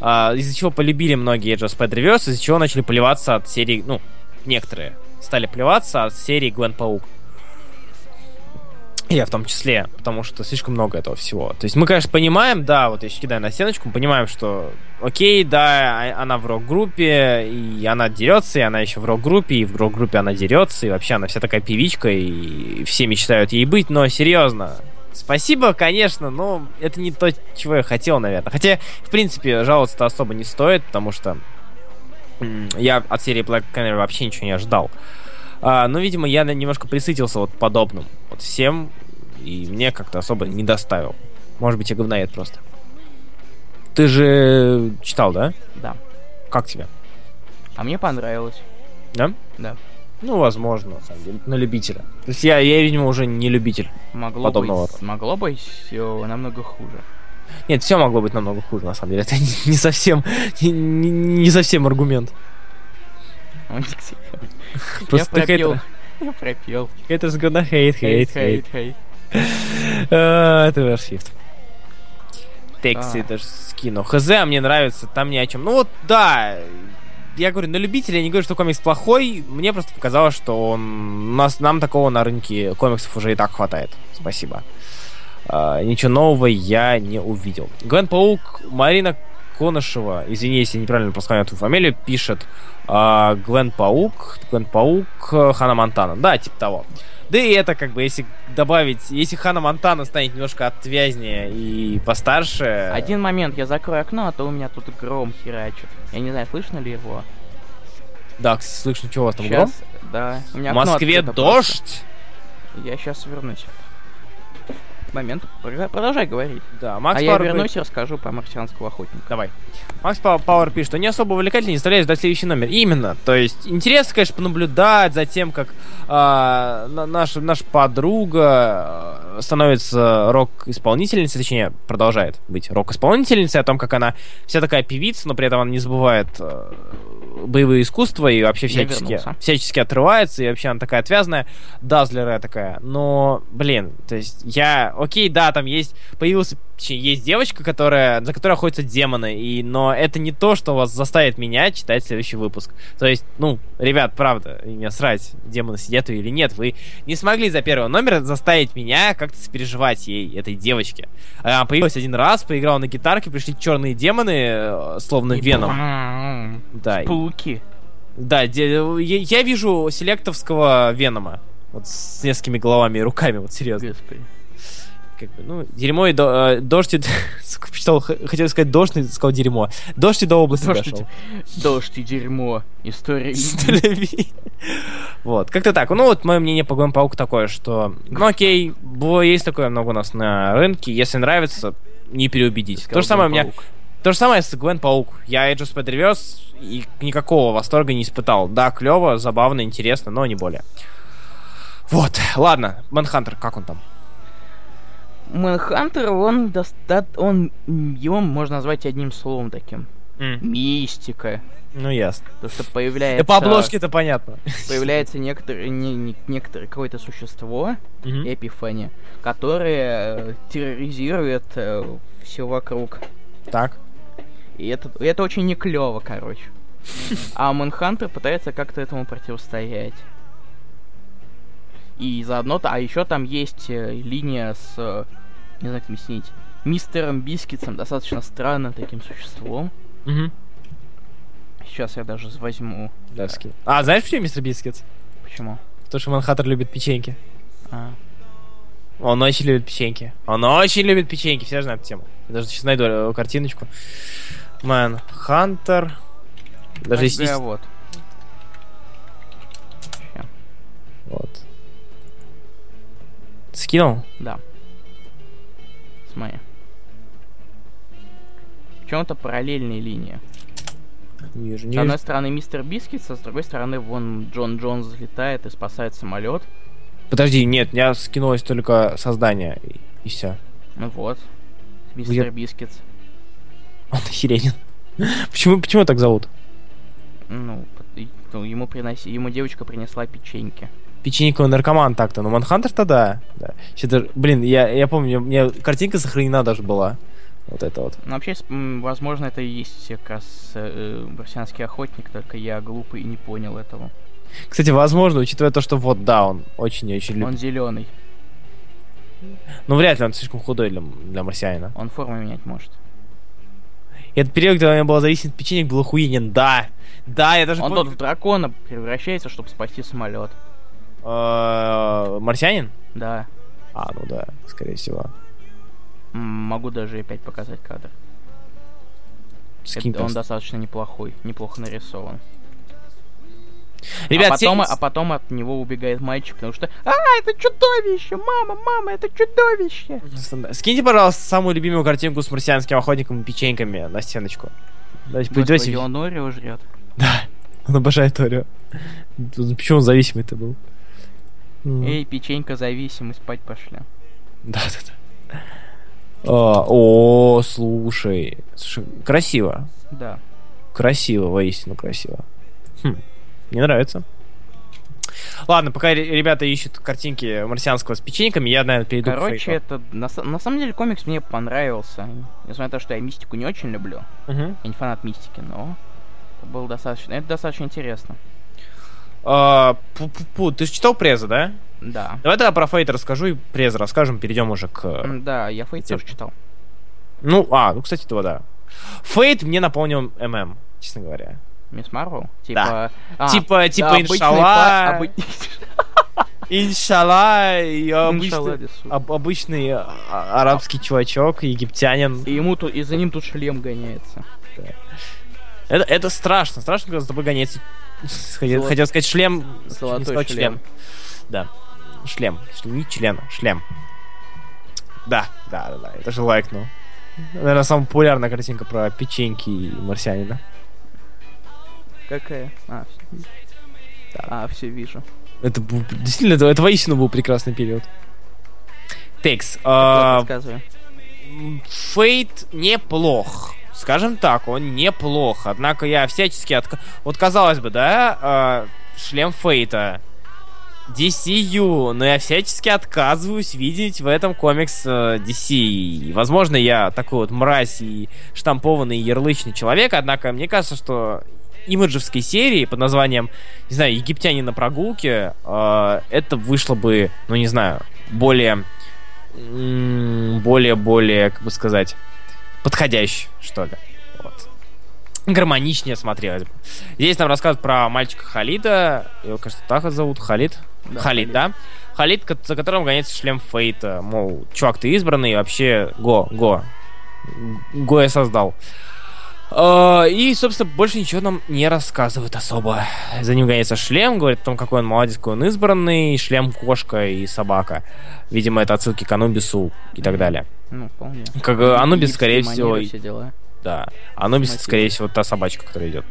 B: А, из-за чего полюбили многие Age of Spider-Verse, из-за чего начали плеваться от серии, ну, некоторые стали плеваться от серии Гвен Паук. Я в том числе, потому что слишком много этого всего. То есть мы, конечно, понимаем, да, вот я еще кидаю на стеночку, мы понимаем, что окей, да, а, она в рок-группе, и она дерется, и она еще в рок-группе, и в рок-группе она дерется, и вообще она вся такая певичка, и все мечтают ей быть, но серьезно, Спасибо, конечно, но это не то, чего я хотел, наверное. Хотя, в принципе, жаловаться-то особо не стоит, потому что я от серии Black Canary вообще ничего не ожидал. А, но, видимо, я немножко присытился вот подобным. Вот всем, и мне как-то особо не доставил. Может быть, я говноед просто. Ты же читал, да?
A: Да.
B: Как тебе?
A: А мне понравилось.
B: Да?
A: Да.
B: Ну, возможно, на самом деле, на любителя. То есть я, я видимо, уже не любитель
A: могло
B: подобного.
A: Быть, могло быть все намного хуже.
B: Нет, все могло быть намного хуже, на самом деле. Это не, не совсем, не, не совсем аргумент.
A: Просто я пропел. Я пропел.
B: Это же gonna hate, hate, hate. hate. А, это ваш шрифт. Тексты даже скину. Хз, а мне нравится, там ни о чем. Ну вот, да, я говорю, на любителя, я не говорю, что комикс плохой, мне просто показалось, что он, нас, нам такого на рынке комиксов уже и так хватает. Спасибо. Uh, ничего нового я не увидел. Гвен Паук, Марина Конышева, извини, если я неправильно просканил твою фамилию, пишет uh, Гвен Паук, Гвен Паук, Хана Монтана. Да, типа того. Да и это, как бы, если добавить, если Хана Монтана станет немножко отвязнее и постарше...
A: Один момент, я закрою окно, а то у меня тут гром херачит. Я не знаю, слышно ли его?
B: Да, слышно, что у вас там
A: сейчас, гром? Да.
B: У меня В Москве дождь?
A: Просто. Я сейчас вернусь момент. Продолжай говорить.
B: Да, Макс
A: а я вернусь и расскажу про марсианского охотника.
B: Давай. Макс Пауэр пишет, что не особо увлекательно, не стараюсь дать следующий номер. Именно. То есть интересно, конечно, понаблюдать за тем, как э, наша, наша подруга становится рок-исполнительницей, точнее, продолжает быть рок-исполнительницей, о том, как она вся такая певица, но при этом она не забывает э, боевые искусства и вообще всячески, всячески отрывается, и вообще она такая отвязная, дазлерая такая. Но, блин, то есть я... Окей, да, там есть... Появился... Есть девочка, которая, за которой охотятся демоны, и, но это не то, что вас заставит меня читать следующий выпуск. То есть, ну, ребят, правда, меня срать, демоны сидят или нет, вы не смогли за первого номера заставить меня как-то сопереживать ей, этой девочке. Она появилась один раз, поиграла на гитарке, пришли черные демоны, э, словно Веном.
A: Да. Спуки.
B: Да, я вижу селектовского Венома. Вот с несколькими головами и руками, вот серьезно. Господи как бы, ну, дерьмо и до, э, дождь и... Почитал, хотел сказать дождь, но сказал дерьмо. Дождь и до области дождь дошел.
A: И, дождь и дерьмо. История любви.
B: вот, как-то так. Ну, вот мое мнение по Гвен Паук такое, что, ну, окей, есть такое много у нас на рынке. Если нравится, не переубедить. То же самое у меня... То же самое с Гвен Паук. Я Age of Spider и никакого восторга не испытал. Да, клево, забавно, интересно, но не более. Вот, ладно, Мэнхантер, как он там?
A: Мэнхантер, он достат... он его можно назвать одним словом таким. Mm. Мистика.
B: Ну ясно.
A: То, что появляется...
B: Да по обложке это понятно.
A: Появляется некоторое, не, не, некоторое какое-то существо, mm-hmm. Эпифани, которое э, терроризирует э, все вокруг.
B: Так.
A: И это, это очень не клево, короче. А Manhunter пытается как-то этому противостоять. И заодно, а еще там есть э, линия с, э, не знаю, как объяснить, мистером Бискетсом, достаточно странным таким существом.
B: Угу.
A: Сейчас я даже возьму.
B: Доски. А, знаешь, почему мистер Бискетс?
A: Почему?
B: Потому что Manhunter любит печеньки.
A: А.
B: Он очень любит печеньки. Он очень любит печеньки, все знают эту тему. Я даже сейчас найду э, картиночку. Manhunter. Даже если...
A: Вот.
B: Вот. Скинул?
A: Да. Смотри. Причем это параллельные линии.
B: Не
A: с одной стороны мистер Бискетс, а с другой стороны вон Джон Джонс взлетает и спасает самолет.
B: Подожди, нет, я скинулось только создание и, и все.
A: Ну вот. Мистер Бискетс.
B: Он охеренен. почему, почему так зовут?
A: Ну, ну, ему приноси, ему девочка принесла печеньки
B: печеньковый наркоман так-то, но Manhunter-то да. да. Блин, я, я помню, у меня картинка сохранена даже была. Вот это вот.
A: Ну, вообще, возможно, это и есть как раз э, марсианский охотник, только я глупый и не понял этого.
B: Кстати, возможно, учитывая то, что вот, да, он очень-очень любит.
A: Он зеленый.
B: Ну, вряд ли он слишком худой для, для марсианина.
A: Он форму менять может.
B: Этот период, когда у меня был зависим от печенек, был охуенен. Да, да, я даже
A: Он
B: помню,
A: тот в дракона превращается, чтобы спасти самолет.
B: Э, Марсианин?
A: Да.
B: А, ну да, скорее всего.
A: Могу даже опять показать кадр. Он достаточно неплохой, неплохо нарисован.
B: Ребят,
A: а, потом, а потом от него убегает мальчик, потому что А, это чудовище! Мама, мама, это чудовище!
B: Скиньте, пожалуйста, самую любимую картинку с марсианским охотником и печеньками на стеночку. Давайте
A: Господи,
B: придете.
A: он Орио жрет.
B: Да, он обожает Торио. Почему он зависимый-то был? М,
A: Эй, печенька зависим, и спать пошли.
B: Да, да, да. А, О, слушай. Слушай, красиво.
A: Да.
B: Красиво, воистину красиво. Хм, мне нравится. Ладно, пока ре- ребята ищут картинки марсианского с печеньками, я, наверное, перейду к
A: Короче, это на, на самом деле комикс мне понравился. Несмотря на то, что я мистику не очень люблю.
B: Мгм.
A: Я не фанат мистики, но это было достаточно. Это достаточно интересно.
B: А, пу-пу-пу, ты же читал Преза, да?
A: Да.
B: Давай тогда про Фейт расскажу и Преза расскажем, перейдем уже к...
A: М, Да, я Фейт тоже читал.
B: Ну, а, ну, кстати, то да. Фейт мне напомнил ММ, честно говоря.
A: Мисс Марвел? Типа... а,
B: Типа- типа
A: да, обычный
B: иншалла.
A: па- обы-
B: Иншалла, и
A: Иншалла,
B: обычный,
A: Десу.
B: об- обычный а- арабский чувачок, египтянин.
A: И ему тут, и за ним тут шлем гоняется.
B: Это, это страшно, страшно, когда за тобой гоняется. Хотел, хотел сказать шлем.
A: Золотой
B: сказал
A: шлем.
B: Да. Шлем. Не член, шлем. Да, да, да, да. Это же лайкнул. Наверное, самая популярная картинка про печеньки и марсианина.
A: Какая? А, все. А, все вижу.
B: Это был- действительно, это, это воистину был прекрасный период. Текс. а. Фейт неплох. Скажем так, он неплох. Однако я всячески отка... Вот казалось бы, да, а, шлем Фейта. DCU, но я всячески отказываюсь видеть в этом комикс э, DC. Возможно, я такой вот мразь и штампованный ярлычный человек, однако мне кажется, что имиджевской серии под названием, не знаю, «Египтяне на прогулке», э, это вышло бы, ну не знаю, более более-более, как бы сказать, подходящий, что ли. Вот. Гармоничнее смотрелось бы. Здесь нам рассказывают про мальчика Халида. Его, кажется, так зовут. Халид?
A: Да,
B: Халид,
A: Халид.
B: да? Халид, за которым гоняется шлем Фейта. Мол, чувак, ты избранный, вообще го, го. Го я создал. А, И, собственно, больше ничего нам не рассказывают особо. За ним гоняется шлем, говорит о том, какой он молодец, какой он избранный, шлем, кошка и собака. Видимо, это отсылки к Анубису и так далее.
A: Ну, вполне.
B: Как Анубис, скорее всего,
A: все дела.
B: да. Анубис,
A: Мотив.
B: скорее всего, та собачка, которая идет.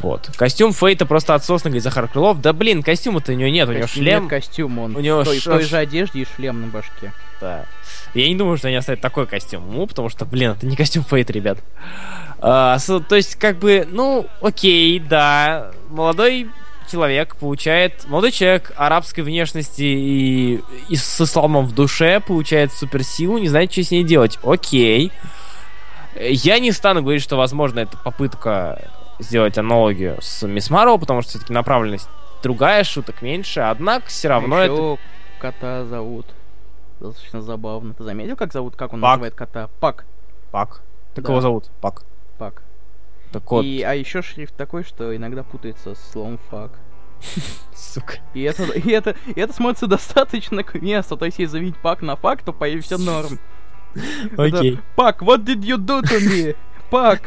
B: Вот. Костюм Фейта просто отсосный, говорит Захар Крылов. Да блин, костюма-то у него нет, у него
A: Костюм-
B: шлем.
A: нет, костюм, он
B: у него
A: в той,
B: ш-
A: той же одежде и шлем на башке.
B: Да. Я не думаю, что они оставят такой костюм ему, потому что, блин, это не костюм Фейт, ребят. А, то есть, как бы, ну, окей, да, молодой человек получает, молодой человек арабской внешности и, и с исламом в душе получает суперсилу, не знает, что с ней делать. Окей. Я не стану говорить, что, возможно, это попытка сделать аналогию с Мисс Марвел, потому что все-таки направленность другая, шуток меньше, однако все равно это...
A: Еще кота зовут. Достаточно забавно. Ты заметил, как зовут, как он
B: Пак.
A: называет кота? Пак.
B: Пак. Так
A: Да.
B: его зовут? Пак.
A: Пак.
B: Так вот,
A: И, а еще шрифт такой, что иногда путается с словом фак.
B: сука.
A: И это, и это, и это смотрится достаточно к месту. То есть, если заменить пак на фак, то по все норм.
B: Окей.
A: Это, Пак, what did you do to me? Пак.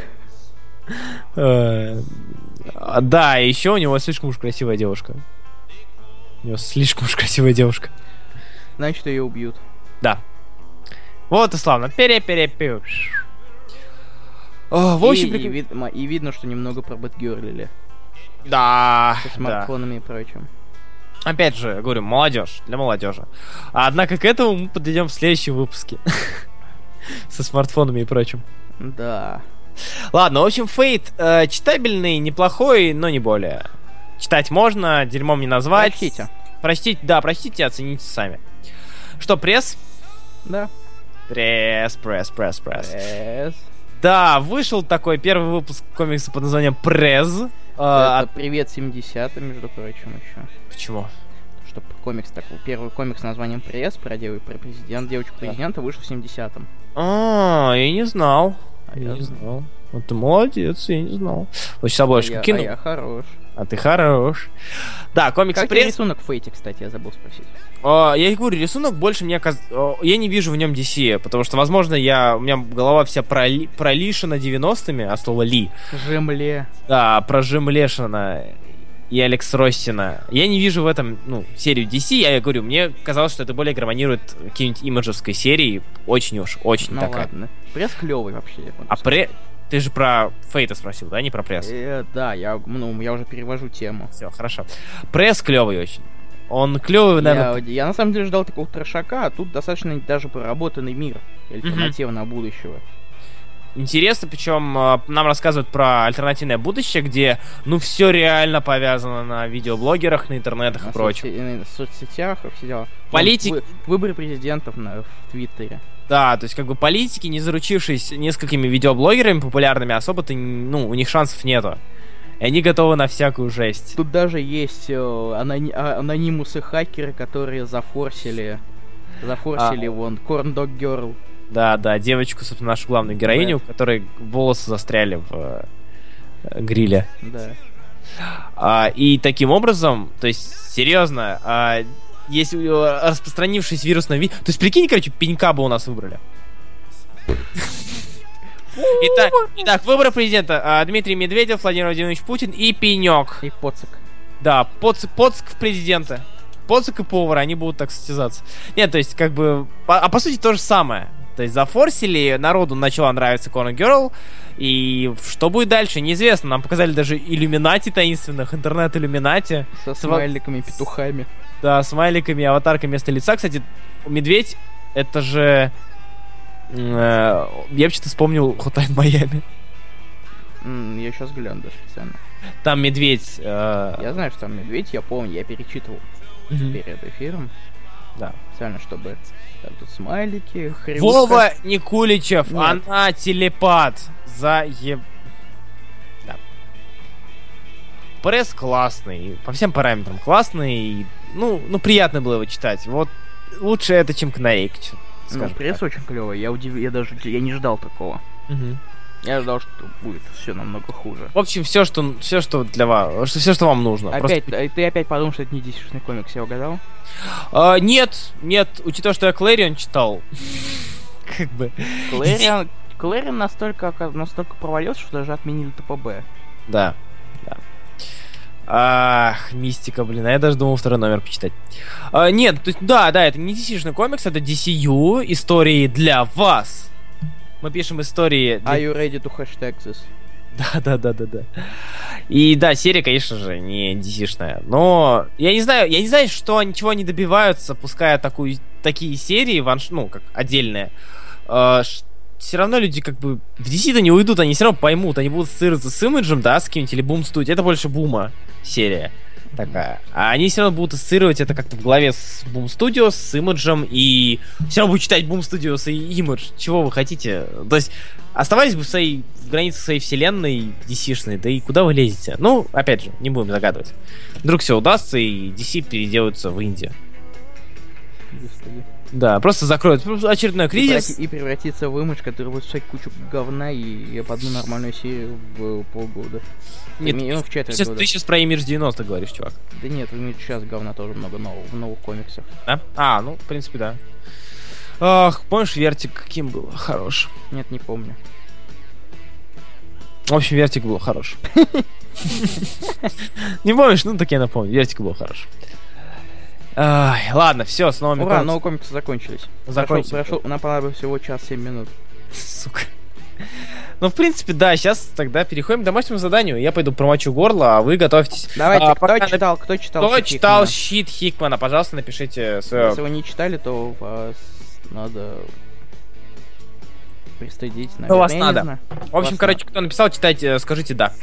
B: Э, а, Да, еще у него слишком уж красивая девушка. У него слишком уж красивая девушка.
A: Значит, ее убьют.
B: Да. Вот и славно. пере пере пю В общем,
A: и,
B: прик-
A: и, вид- и видно, что немного пробэтгерлили.
B: да,
A: Со
B: да.
A: смартфонами и прочим.
B: Опять же, говорю, молодежь, для молодежи. Однако к этому мы подойдем в следующем выпуске. Со смартфонами и прочим.
A: Да.
B: Ладно, в общем, Фейт э, читабельный, неплохой, но не более. Читать можно, дерьмом не назвать.
A: Прочтите.
B: Прочтите, да, прочтите, оцените сами. Что, пресс?
A: Да.
B: Пресс, пресс, пресс, пресс.
A: Пресс.
B: Да, вышел такой первый выпуск комикса под названием Пресс. А,
A: Это привет 70 между прочим, еще.
B: Почему?
A: чтобы комикс такой, первый комикс с названием «Пресс» про, дев... про президент, девочку президента вышел в 70-м.
B: А, я не знал. А я, я не знал. Вот ты молодец, я не знал. Вот сейчас обложку
A: а
B: кину.
A: А я хорош.
B: А ты хорош. Да, комикс
A: как
B: пресс...
A: рисунок в Фейте, кстати, я забыл спросить.
B: Uh, я говорю, рисунок больше мне каз... uh, я не вижу в нем DC, потому что, возможно, я у меня голова вся проли... пролишена 90-ми, а слово Ли.
A: Жемле.
B: Да, про Жемлешина и Алекс Россина. Я не вижу в этом, ну, серию DC, я говорю, мне казалось, что это более гармонирует какие-нибудь имиджевской серии, очень уж, очень
A: ну,
B: такая.
A: ладно. Пресс клевый вообще.
B: А пре... Ты же про Фейта спросил, да, не про пресс?
A: Э, да, я, ну, я уже перевожу тему.
B: Все, хорошо. Пресс клевый очень. Он клевый, наверное.
A: Я, я на самом деле ждал такого трешака, а тут достаточно даже проработанный мир альтернативного mm-hmm. будущего.
B: Интересно, причем э, нам рассказывают про альтернативное будущее, где, ну, все реально повязано на видеоблогерах, на интернетах
A: на
B: и прочем.
A: Соцсетях, на соцсетях и все дела.
B: Политик...
A: Вы, выборы президентов на, в Твиттере.
B: Да, то есть как бы политики, не заручившись несколькими видеоблогерами популярными, особо-то, ну, у них шансов нету. И они готовы на всякую жесть.
A: Тут даже есть э, анони- а, анонимусы-хакеры, которые зафорсили, зафорсили а. вон Corn Dog Girl.
B: Да, да, девочку, собственно, нашу главную героиню, да. у которой волосы застряли в э, гриле.
A: Да.
B: А, и таким образом, то есть, серьезно, а, если распространившись вирусный вид... То есть, прикинь, короче, пенька бы у нас выбрали. Итак, итак, выборы президента. А, Дмитрий Медведев, Владимир Владимирович Путин и Пенек.
A: И Поцик.
B: Да, Поцик, Поцик в президента. Поцик и повар, они будут так состязаться. Нет, то есть, как бы... А по сути, то же самое. То есть зафорсили, народу начала нравиться Corner Girl, и что будет дальше, неизвестно. Нам показали даже иллюминати таинственных, интернет-иллюминати.
A: Со смайликами, петухами.
B: Да, смайликами, аватаркой вместо лица. Кстати, медведь, это же... Э, я вообще-то вспомнил Hotline Майами.
A: Я сейчас гляну даже специально.
B: Там медведь. Э...
A: Я знаю, что там медведь, я помню, я перечитывал mm-hmm. перед эфиром.
B: Да.
A: Специально, чтобы тут смайлики,
B: хрюшка. Вова Никуличев, Нет. она телепат. За еб... Да. Пресс классный, по всем параметрам классный. Ну, ну приятно было его читать. Вот лучше это, чем Канарейка.
A: Ну, пресс так. очень клевый. Я удив... я даже я не ждал такого.
B: Угу.
A: Я ждал, что будет все намного хуже.
B: В общем, все, что, все, что для вас, все, что вам нужно.
A: Опять, Просто... ты опять подумал, что это не десятичный комикс, я угадал?
B: А, нет, нет, учитывая, что я Клэрион читал, как бы...
A: Клэрион, Клэрион настолько, настолько провалился, что даже отменили ТПБ.
B: Да, да. Ах, мистика, блин, а я даже думал второй номер почитать. А, нет, то есть, да, да, это не DC-шный комикс, это DCU, истории для вас мы пишем истории...
A: Для... Are you ready to hashtag this?
B: Да, да, да, да, да. И да, серия, конечно же, не DC-шная. Но я не знаю, я не знаю, что чего они добиваются, пуская такую, такие серии, ванш, ну, как отдельные. Э, все равно люди как бы в DC-то не уйдут, они все равно поймут, они будут ассоциироваться с имиджем, да, с каким-нибудь или Boom Studio. Это больше бума серия такая. А они все равно будут ассоциировать это как-то в голове с Boom Studios, с имиджем, и все равно будут читать Boom Studios и имидж. Чего вы хотите? То есть оставались бы в, своей, в границах своей вселенной DC-шной, да и куда вы лезете? Ну, опять же, не будем загадывать. Вдруг все удастся, и DC переделаются в Индию. Да, просто закроют очередной кризис.
A: И превратится в имидж, который будет стоить кучу говна и об одну нормальную серию в полгода.
B: Нет, ты, в четверть сейчас, года. ты сейчас про имидж 90 говоришь, чувак.
A: Да нет, в имидж сейчас говна тоже много нового, в новых комиксах.
B: Да? А, ну, в принципе, да. Ах, помнишь, Вертик каким был? Хорош.
A: Нет, не помню.
B: В общем, Вертик был хорош. Не помнишь? Ну, так я напомню. Вертик был хорош. Ай, ладно, все, с новыми
A: Ура, новые комиксы закончились.
B: Закончились.
A: Прошел, прошел, нам понадобилось всего час 7 минут.
B: Сука. Ну, в принципе, да, сейчас тогда переходим к домашнему заданию. Я пойду промочу горло, а вы готовьтесь.
A: Давайте, а, кто читал, кто читал
B: Кто читал щит Хикмана? Пожалуйста, напишите свое...
A: Если вы не читали, то вас надо пристыдить, наверное.
B: Ну, вас надо. В общем, вас короче, надо. кто написал, читайте, скажите «да».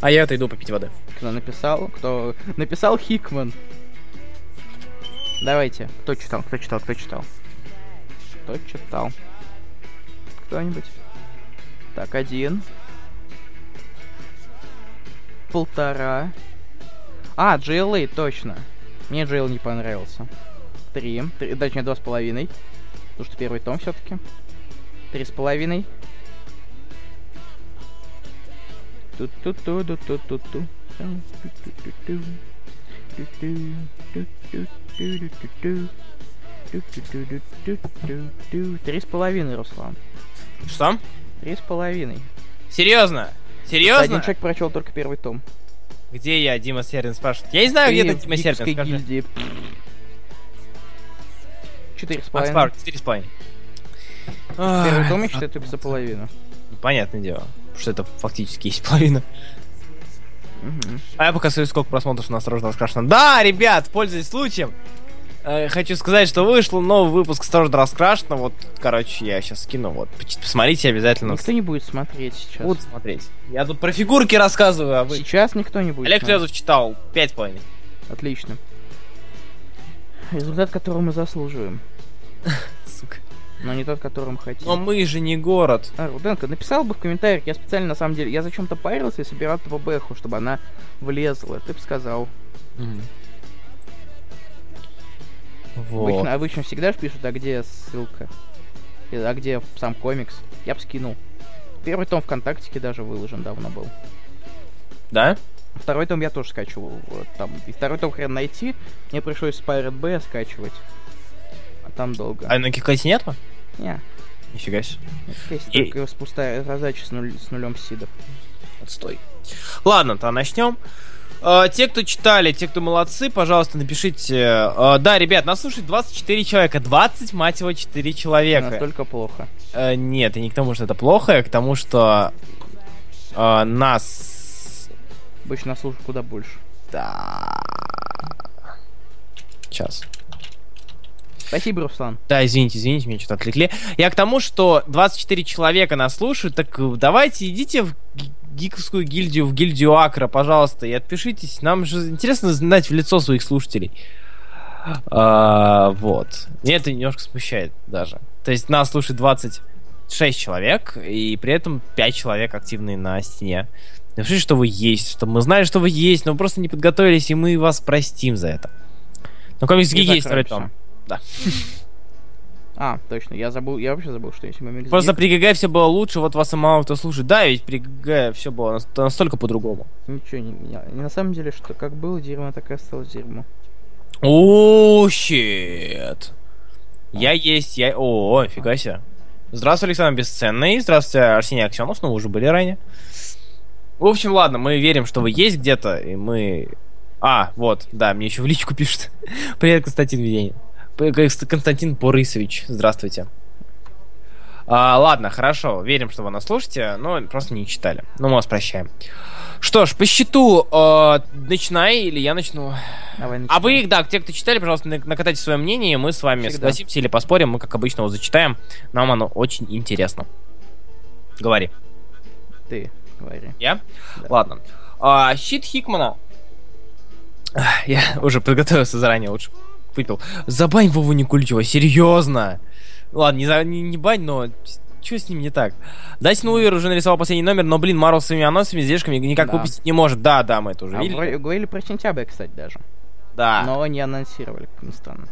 B: А я отойду попить воды.
A: Кто написал? Кто написал Хикман? Давайте. Кто читал? Кто читал? Кто читал? Кто читал? Кто-нибудь? Так, один. Полтора. А, GLA, точно. Мне Джейл не понравился. Три. Три точнее, два с половиной. Потому что первый том все-таки. Три с половиной. Ту-ту-ту-ту-ту-ту-ту. Три с половиной, Руслан.
B: Что?
A: Три с половиной.
B: Серьезно? Серьезно?
A: Один человек прочел только первый том.
B: Где я, Дима Сервин спрашивает? Я не знаю, где ты, Дима Сервин, скажи.
A: Четыре с
B: половиной. Макс четыре с половиной.
A: Первый том я считаю только за половину.
B: Понятное дело, что это фактически есть половина. Угу. А я пока смотрю, сколько просмотров на «Осторожно, раскрашено». Да, ребят, пользуясь случаем, э, хочу сказать, что вышел новый выпуск «Осторожно, раскрашено». Вот, короче, я сейчас скину. Вот, посмотрите обязательно.
A: Никто не будет смотреть сейчас.
B: Будут смотреть. Я тут про фигурки рассказываю, а вы...
A: Сейчас никто не будет
B: Олег смотреть. Лезов читал. Пять половиной.
A: Отлично. Результат, которого мы заслуживаем.
B: Сука.
A: Но не тот, которым хотим.
B: Но мы же не город.
A: А, Руденко, написал бы в комментариях, я специально, на самом деле, я зачем-то парился и собирал по бэху, чтобы она влезла. Ты бы сказал. Mm. Вот. Обычно, обычно всегда же пишут, а где ссылка? А где сам комикс? Я бы скинул. Первый том ВКонтактике даже выложен давно был.
B: Да?
A: Второй том я тоже скачивал. Вот, там. И второй том хрен найти. Мне пришлось с Pirate Bay скачивать. А там долго.
B: А на Кикайте нету?
A: Не.
B: Нифига себе.
A: Есть И... только пустая раздача с, нуль, с нулем сидов.
B: Отстой. Ладно, то начнем. Uh, те, кто читали, те, кто молодцы, пожалуйста, напишите. Uh, да, ребят, нас слушает 24 человека. 20, мать его, 4 человека.
A: Настолько плохо.
B: Uh, нет, и не к тому, что это плохо, а к тому, что нас
A: Обычно нас слушают куда больше.
B: Да. Сейчас.
A: Спасибо, Руслан.
B: Да, извините, извините, меня что-то отвлекли. Я к тому, что 24 человека нас слушают, так давайте идите в гиковскую гильдию, в гильдию Акра, пожалуйста, и отпишитесь. Нам же интересно знать в лицо своих слушателей. А, вот. Меня это немножко смущает даже. То есть нас слушает 26 человек, и при этом 5 человек активные на стене. Напишите, что вы есть, чтобы мы знали, что вы есть, но вы просто не подготовились, и мы вас простим за это. Но Комикс Гик есть том. Да.
A: А, точно, я забыл, я вообще забыл, что есть
B: комикс Просто при ГГ все было лучше, вот вас и мало кто слушает. Да, ведь при ГГ все было настолько по-другому.
A: Ничего не меняло. На самом деле, что как было дерьмо, так и осталось дерьмо.
B: О, shit. Я есть, я... О, фига себе. Здравствуй, Александр Бесценный. Здравствуйте, Арсений Аксенов, но вы уже были ранее. В общем, ладно, мы верим, что вы есть где-то, и мы... А, вот, да, мне еще в личку пишут. Привет, Константин Веденин. Константин Борисович, здравствуйте. А, ладно, хорошо, верим, что вы нас слушаете, но просто не читали. Ну, мы вас прощаем. Что ж, по счету э, начинай или я начну? Давай а вы, да, те, кто читали, пожалуйста, накатайте свое мнение, мы с вами Всегда. согласимся или поспорим, мы, как обычно, его зачитаем. Нам оно очень интересно. Говори.
A: Ты говори.
B: Я? Да. Ладно. А, щит Хикмана. Я уже подготовился заранее, лучше выпил. Забань Вову Никульчева, серьезно. Ладно, не, за, не, не бань, но что с ним не так? Дастин Уивер уже нарисовал последний номер, но, блин, Марвел своими анонсами, издержками никак да. выпустить не может. Да, да, мы это уже а видели.
A: Говорили про сентябрь, кстати, даже.
B: Да.
A: Но не анонсировали, как ни странно.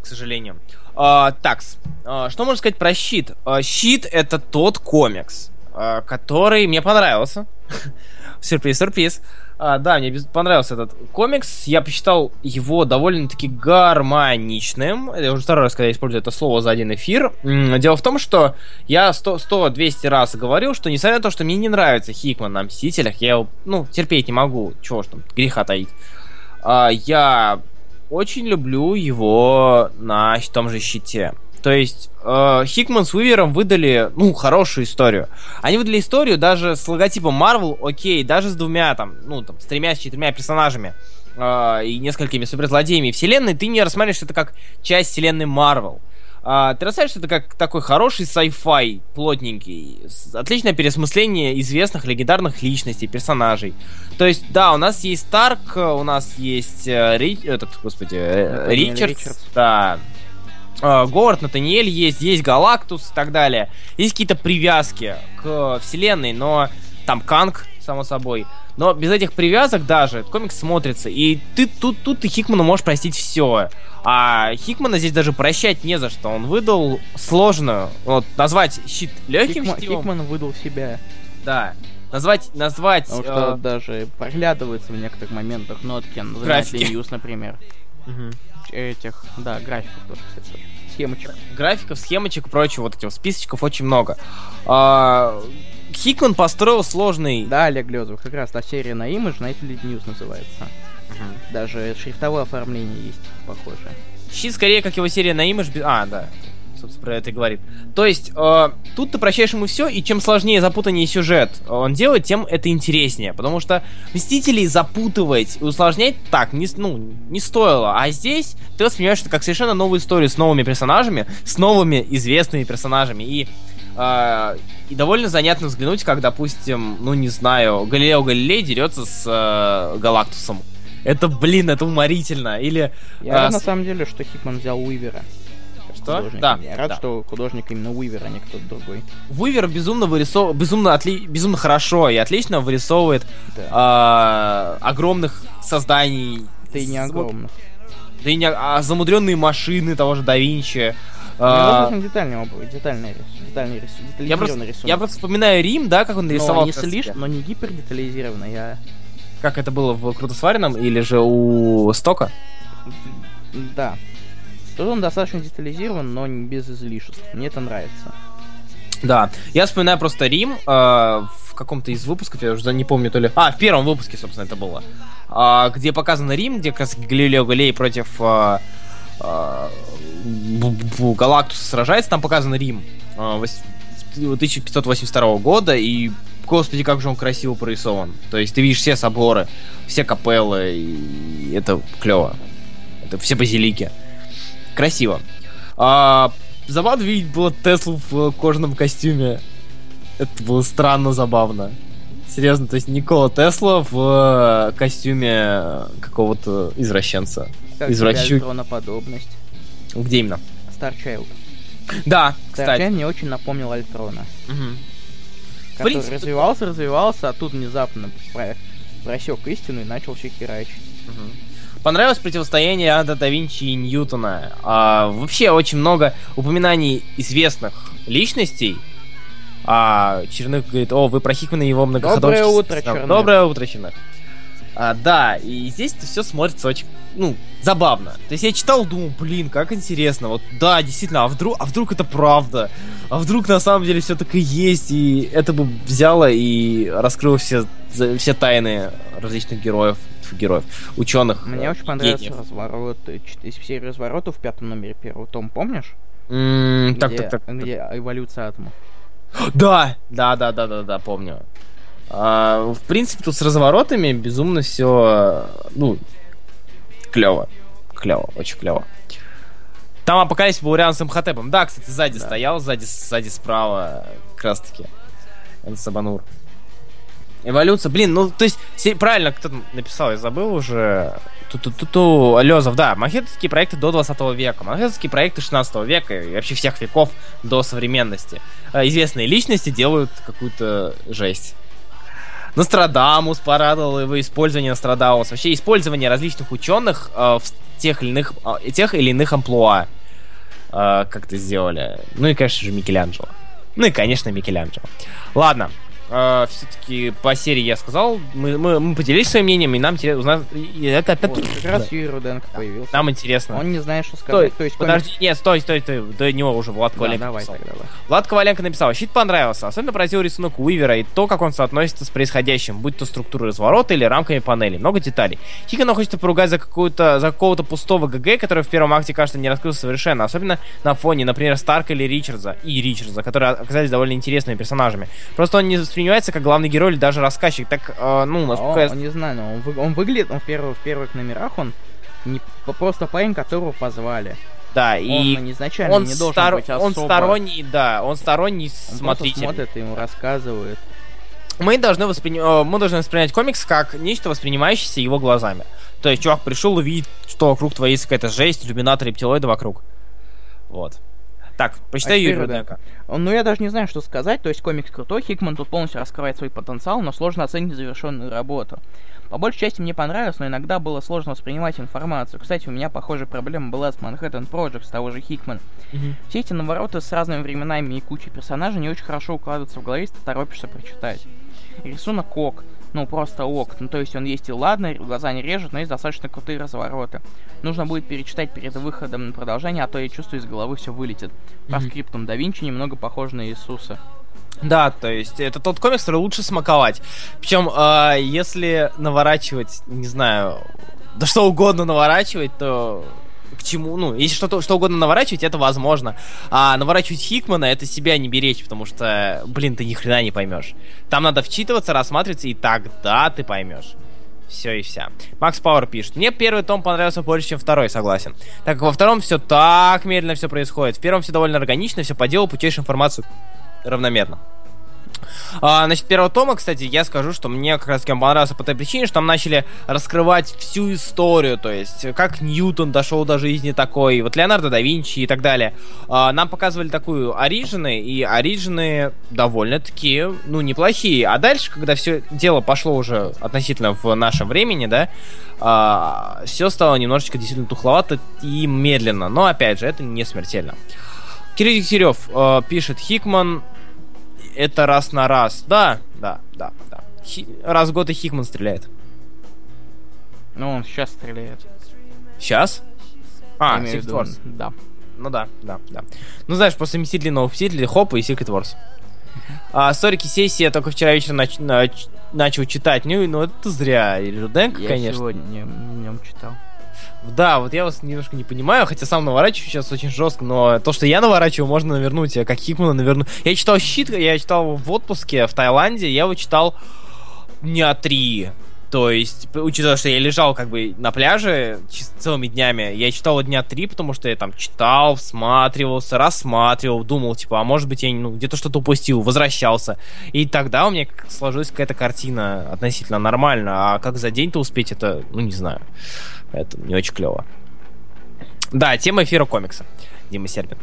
B: К сожалению. А, такс. А, что можно сказать про Щит? А, Щит это тот комикс, а, который мне понравился. сюрприз, сюрприз. А, да, мне понравился этот комикс. Я посчитал его довольно-таки гармоничным. Я уже второй раз, когда я использую это слово за один эфир. Дело в том, что я 100-200 раз говорил, что несмотря на то, что мне не нравится Хикман на Мстителях, я его, ну, терпеть не могу. Чего ж там, греха таить. А, я очень люблю его на том же щите. То есть э, Хикман с Уивером выдали, ну, хорошую историю. Они выдали историю даже с логотипом Marvel, окей, даже с двумя там, ну, там, с тремя, с четырьмя персонажами э, и несколькими суперзлодеями вселенной, ты не рассматриваешь это как часть вселенной Marvel. А, ты рассматриваешь это как такой хороший sci-fi, плотненький, отличное пересмысление известных легендарных личностей, персонажей. То есть, да, у нас есть Старк, у нас есть э, Ри... этот, господи, э, Ричардс, Ричардс, да, э, Говард, Натаниэль есть, есть Галактус и так далее. Есть какие-то привязки к вселенной, но там Канг, само собой. Но без этих привязок даже комикс смотрится. И ты тут, тут ты Хикману можешь простить все. А Хикмана здесь даже прощать не за что. Он выдал сложную, вот, назвать щит легким
A: Хикман,
B: щитом.
A: Хикман выдал себя.
B: Да. Назвать, назвать...
A: Потому что
B: э,
A: даже проглядывается в некоторых моментах нотки на
B: Графики.
A: News, например.
B: мгм.
A: Этих, да, графиков тоже, кстати. тоже. Схемочек.
B: графиков, схемочек и прочего, вот этих списочков очень много. А, Хикман построил сложный...
A: Да, Олег Лезов, как раз та серия на Image, на Night News называется. Даже шрифтовое оформление есть похожее.
B: Щит скорее, как его серия на Image... А, да. Собственно, про это и говорит. То есть, э, тут ты прощаешь ему все, и чем сложнее, запутаннее сюжет он делает, тем это интереснее. Потому что Мстителей запутывать и усложнять так не, ну, не стоило. А здесь ты воспринимаешь это как совершенно новую историю с новыми персонажами, с новыми известными персонажами. И, э, и довольно занятно взглянуть, как, допустим, ну не знаю, Галилео Галилей дерется с э, Галактусом. Это, блин, это уморительно. Или...
A: Я
B: а,
A: рад, на самом деле, что Хикман взял Уивера.
B: Что?
A: художника.
B: Да,
A: Я рад,
B: да.
A: что художник именно Уивер, а не кто-то другой.
B: Вывер безумно вырисовывает, безумно, отли... безумно хорошо и отлично вырисовывает
A: Да.
B: а, огромных созданий.
A: Да и не огромных.
B: Да и не а, замудренные машины того же да Винчи.
A: Мне
B: А,
A: детальный образ, детальный рис- детальный рис-
B: я,
A: детализированный
B: просто,
A: рисунок.
B: я просто вспоминаю Рим, да, как он нарисовал.
A: но не слишком, но не гипердетализированный, я...
B: Как это было в Круто сваренном или же у Стока?
A: Да. Тут он достаточно детализирован, но без излишеств. Мне это нравится.
B: Да. Я вспоминаю просто Рим э, в каком-то из выпусков, я уже не помню то ли. А, в первом выпуске, собственно, это было. А, где показан Рим, где как раз Галилео Галилей против э, э, Галактуса сражается. Там показан Рим э, вось- 1582 года, и господи, как же он красиво прорисован. То есть ты видишь все соборы, все капеллы, и это клево. Это все базилики. Красиво. А, забавно видеть было Теслу в кожаном костюме. Это было странно забавно. Серьезно, то есть Никола Тесла в э, костюме какого-то извращенца.
A: Как
B: Извращу-
A: Альтроноподобность.
B: Где именно?
A: Старчайлд.
B: Да, кстати.
A: Старчайлд мне очень напомнил Альтрона.
B: В
A: Который
B: принципе-
A: развивался, развивался, а тут внезапно про- просек истину и начал все херачить.
B: Мгм. Понравилось противостояние Ада да Винчи и Ньютона. А, вообще очень много упоминаний известных личностей. А Черных говорит, о, вы про Хикмана и его многоходовочки.
A: Доброе утро,
B: сказал».
A: Черных.
B: Доброе утро, Черных. А, да, и здесь все смотрится очень, ну, забавно. То есть я читал, думал, блин, как интересно. Вот, да, действительно, а вдруг, а вдруг это правда? А вдруг на самом деле все так и есть? И это бы взяло и раскрыло все, все тайны различных героев, героев, ученых.
A: Мне
B: э,
A: очень понравился
B: гениев.
A: разворот э, из серии разворотов в пятом номере первого том, помнишь?
B: Так,
A: где,
B: так, так. так.
A: где эволюция атомов.
B: Да, да, да, да, да, да, помню. А, в принципе, тут с разворотами безумно все, ну, клево, клево, очень клево. Там апокалипсис Бауриан с Имхотепом. Да, кстати, сзади
A: Да.
B: стоял, сзади, сзади справа, как раз таки. Это Сабанур. Эволюция, блин, ну, то есть, правильно, кто там написал, я забыл уже. Ту-ту-ту-ту, Лезов, да, манхэттенские проекты до 20 века, манхэттенские проекты 16 века и вообще всех веков до современности. А, Известные личности делают какую-то жесть. Нострадамус порадовал его использование Нострадамус. Вообще использование различных ученых э, в тех или иных, э, тех или иных амплуа. Как это сделали. Ну и, конечно же, Микеланджело. Ну и, конечно, Микеланджело. Ладно. Все-таки по серии я сказал, мы, мы, мы поделились своим мнением, и нам интересно узнать... и это опять...
A: Вот, как раз Юрий Руденко появился.
B: Нам интересно.
A: Он не знает, что
B: Стой,
A: сказать. То есть,
B: подожди, нет, стой, стой, стой, до него уже Влад
A: Да,
B: Коваленко
A: давай
B: написал.
A: тогда, давай.
B: Влад Коваленко написал, щит понравился, особенно поразил рисунок Уивера и то, как он соотносится с происходящим, будь то структура разворота или рамками панели. Много деталей. Хикана хочется поругать за какую-то за какого-то пустого ГГ, который в первом акте, кажется, не раскрылся совершенно, особенно на фоне, например, Старка или Ричардса и Ричардса, которые оказались довольно интересными персонажами. Просто он не воспринимается как главный герой или даже рассказчик, так, э, ну,
A: А
B: насколько
A: он,
B: я...
A: он не знаю, но он, вы- он выглядит, он в, первых, в первых номерах, он не, по- просто парень, которого позвали.
B: Да, и
A: он изначально
B: он,
A: не должен
B: стар-
A: быть особо...
B: он сторонний, да, он сторонний
A: Он
B: смотритель.
A: смотрит, и ему рассказывает.
B: мы должны, воспри... э, мы должны воспринять комикс как нечто, воспринимающееся его глазами. То есть чувак пришел и видит, что вокруг творится какая-то жесть, иллюминатор рептилоида вокруг. Вот. Так, прочитай а Юрия
A: Руденко. Ну, я даже не знаю, что сказать. То есть комикс крутой, Хикман тут полностью раскрывает свой потенциал, но сложно оценить завершенную работу. По большей части мне понравилось, но иногда было сложно воспринимать информацию. Кстати, у меня похожая проблема была с Manhattan Project, с того же Хикман. Mm-hmm. Все эти навороты с разными временами и кучей персонажей не очень хорошо укладываются в голове, если ты торопишься прочитать. рисунок ок, ну просто ок. Ну то есть он есть и ладно, глаза не режет, но есть достаточно крутые развороты. Нужно будет перечитать перед выходом на продолжение, а то я чувствую, из головы все вылетит. По mm-hmm. скриптам да Винчи немного похож на Иисуса.
B: Да, то есть это тот комикс, который лучше смаковать. Причем, э, если наворачивать, не знаю, да что угодно наворачивать, то к чему, ну, если что-то что угодно наворачивать, это возможно. А наворачивать Хикмана это себя не беречь, потому что, блин, ты ни хрена не поймешь. Там надо вчитываться, рассматриваться, и тогда ты поймешь. Все и вся. Макс Пауэр пишет. Мне первый том понравился больше, чем второй, согласен. Так как во втором все так медленно все происходит. В первом все довольно органично, все по делу, путаешь информацию равномерно. А, значит, первого тома, кстати, я скажу, что мне как раз понравился по той причине, что там начали раскрывать всю историю, то есть как Ньютон дошел до жизни такой, вот Леонардо да Винчи и так далее. А, нам показывали такую оригины, и оригины довольно-таки, ну, неплохие. А дальше, когда все дело пошло уже относительно в нашем времени, да, а, все стало немножечко действительно тухловато и медленно. Но, опять же, это не смертельно. Кирилл Дегтярев э, пишет, Хикман это раз на раз. Да, да, да, да. Хи... Раз в год и Хикман стреляет.
A: Ну, он сейчас стреляет.
B: Сейчас? А,
A: Secret Wars. Да.
B: Ну да, да, да. Ну знаешь, после Мстителей новых Мстителей, хоп, и Secret Wars. А, сторики сессии я только вчера вечером нач... нач... начал читать. Ну, ну это зря. И Руденко,
A: я
B: конечно.
A: Я сегодня днем читал.
B: Да, вот я вас немножко не понимаю, хотя сам наворачиваю сейчас очень жестко, но то, что я наворачиваю, можно навернуть, а как Хикмана наверну. Я читал щит, я читал в отпуске в Таиланде, я его читал дня три. То есть, учитывая, что я лежал как бы на пляже целыми днями, я читал дня три, потому что я там читал, всматривался, рассматривал, думал, типа, а может быть я ну, где-то что-то упустил, возвращался. И тогда у меня сложилась какая-то картина относительно нормально, а как за день-то успеть, это, ну, не знаю. Это не очень клево. Да, тема эфира комикса. Дима Сербин.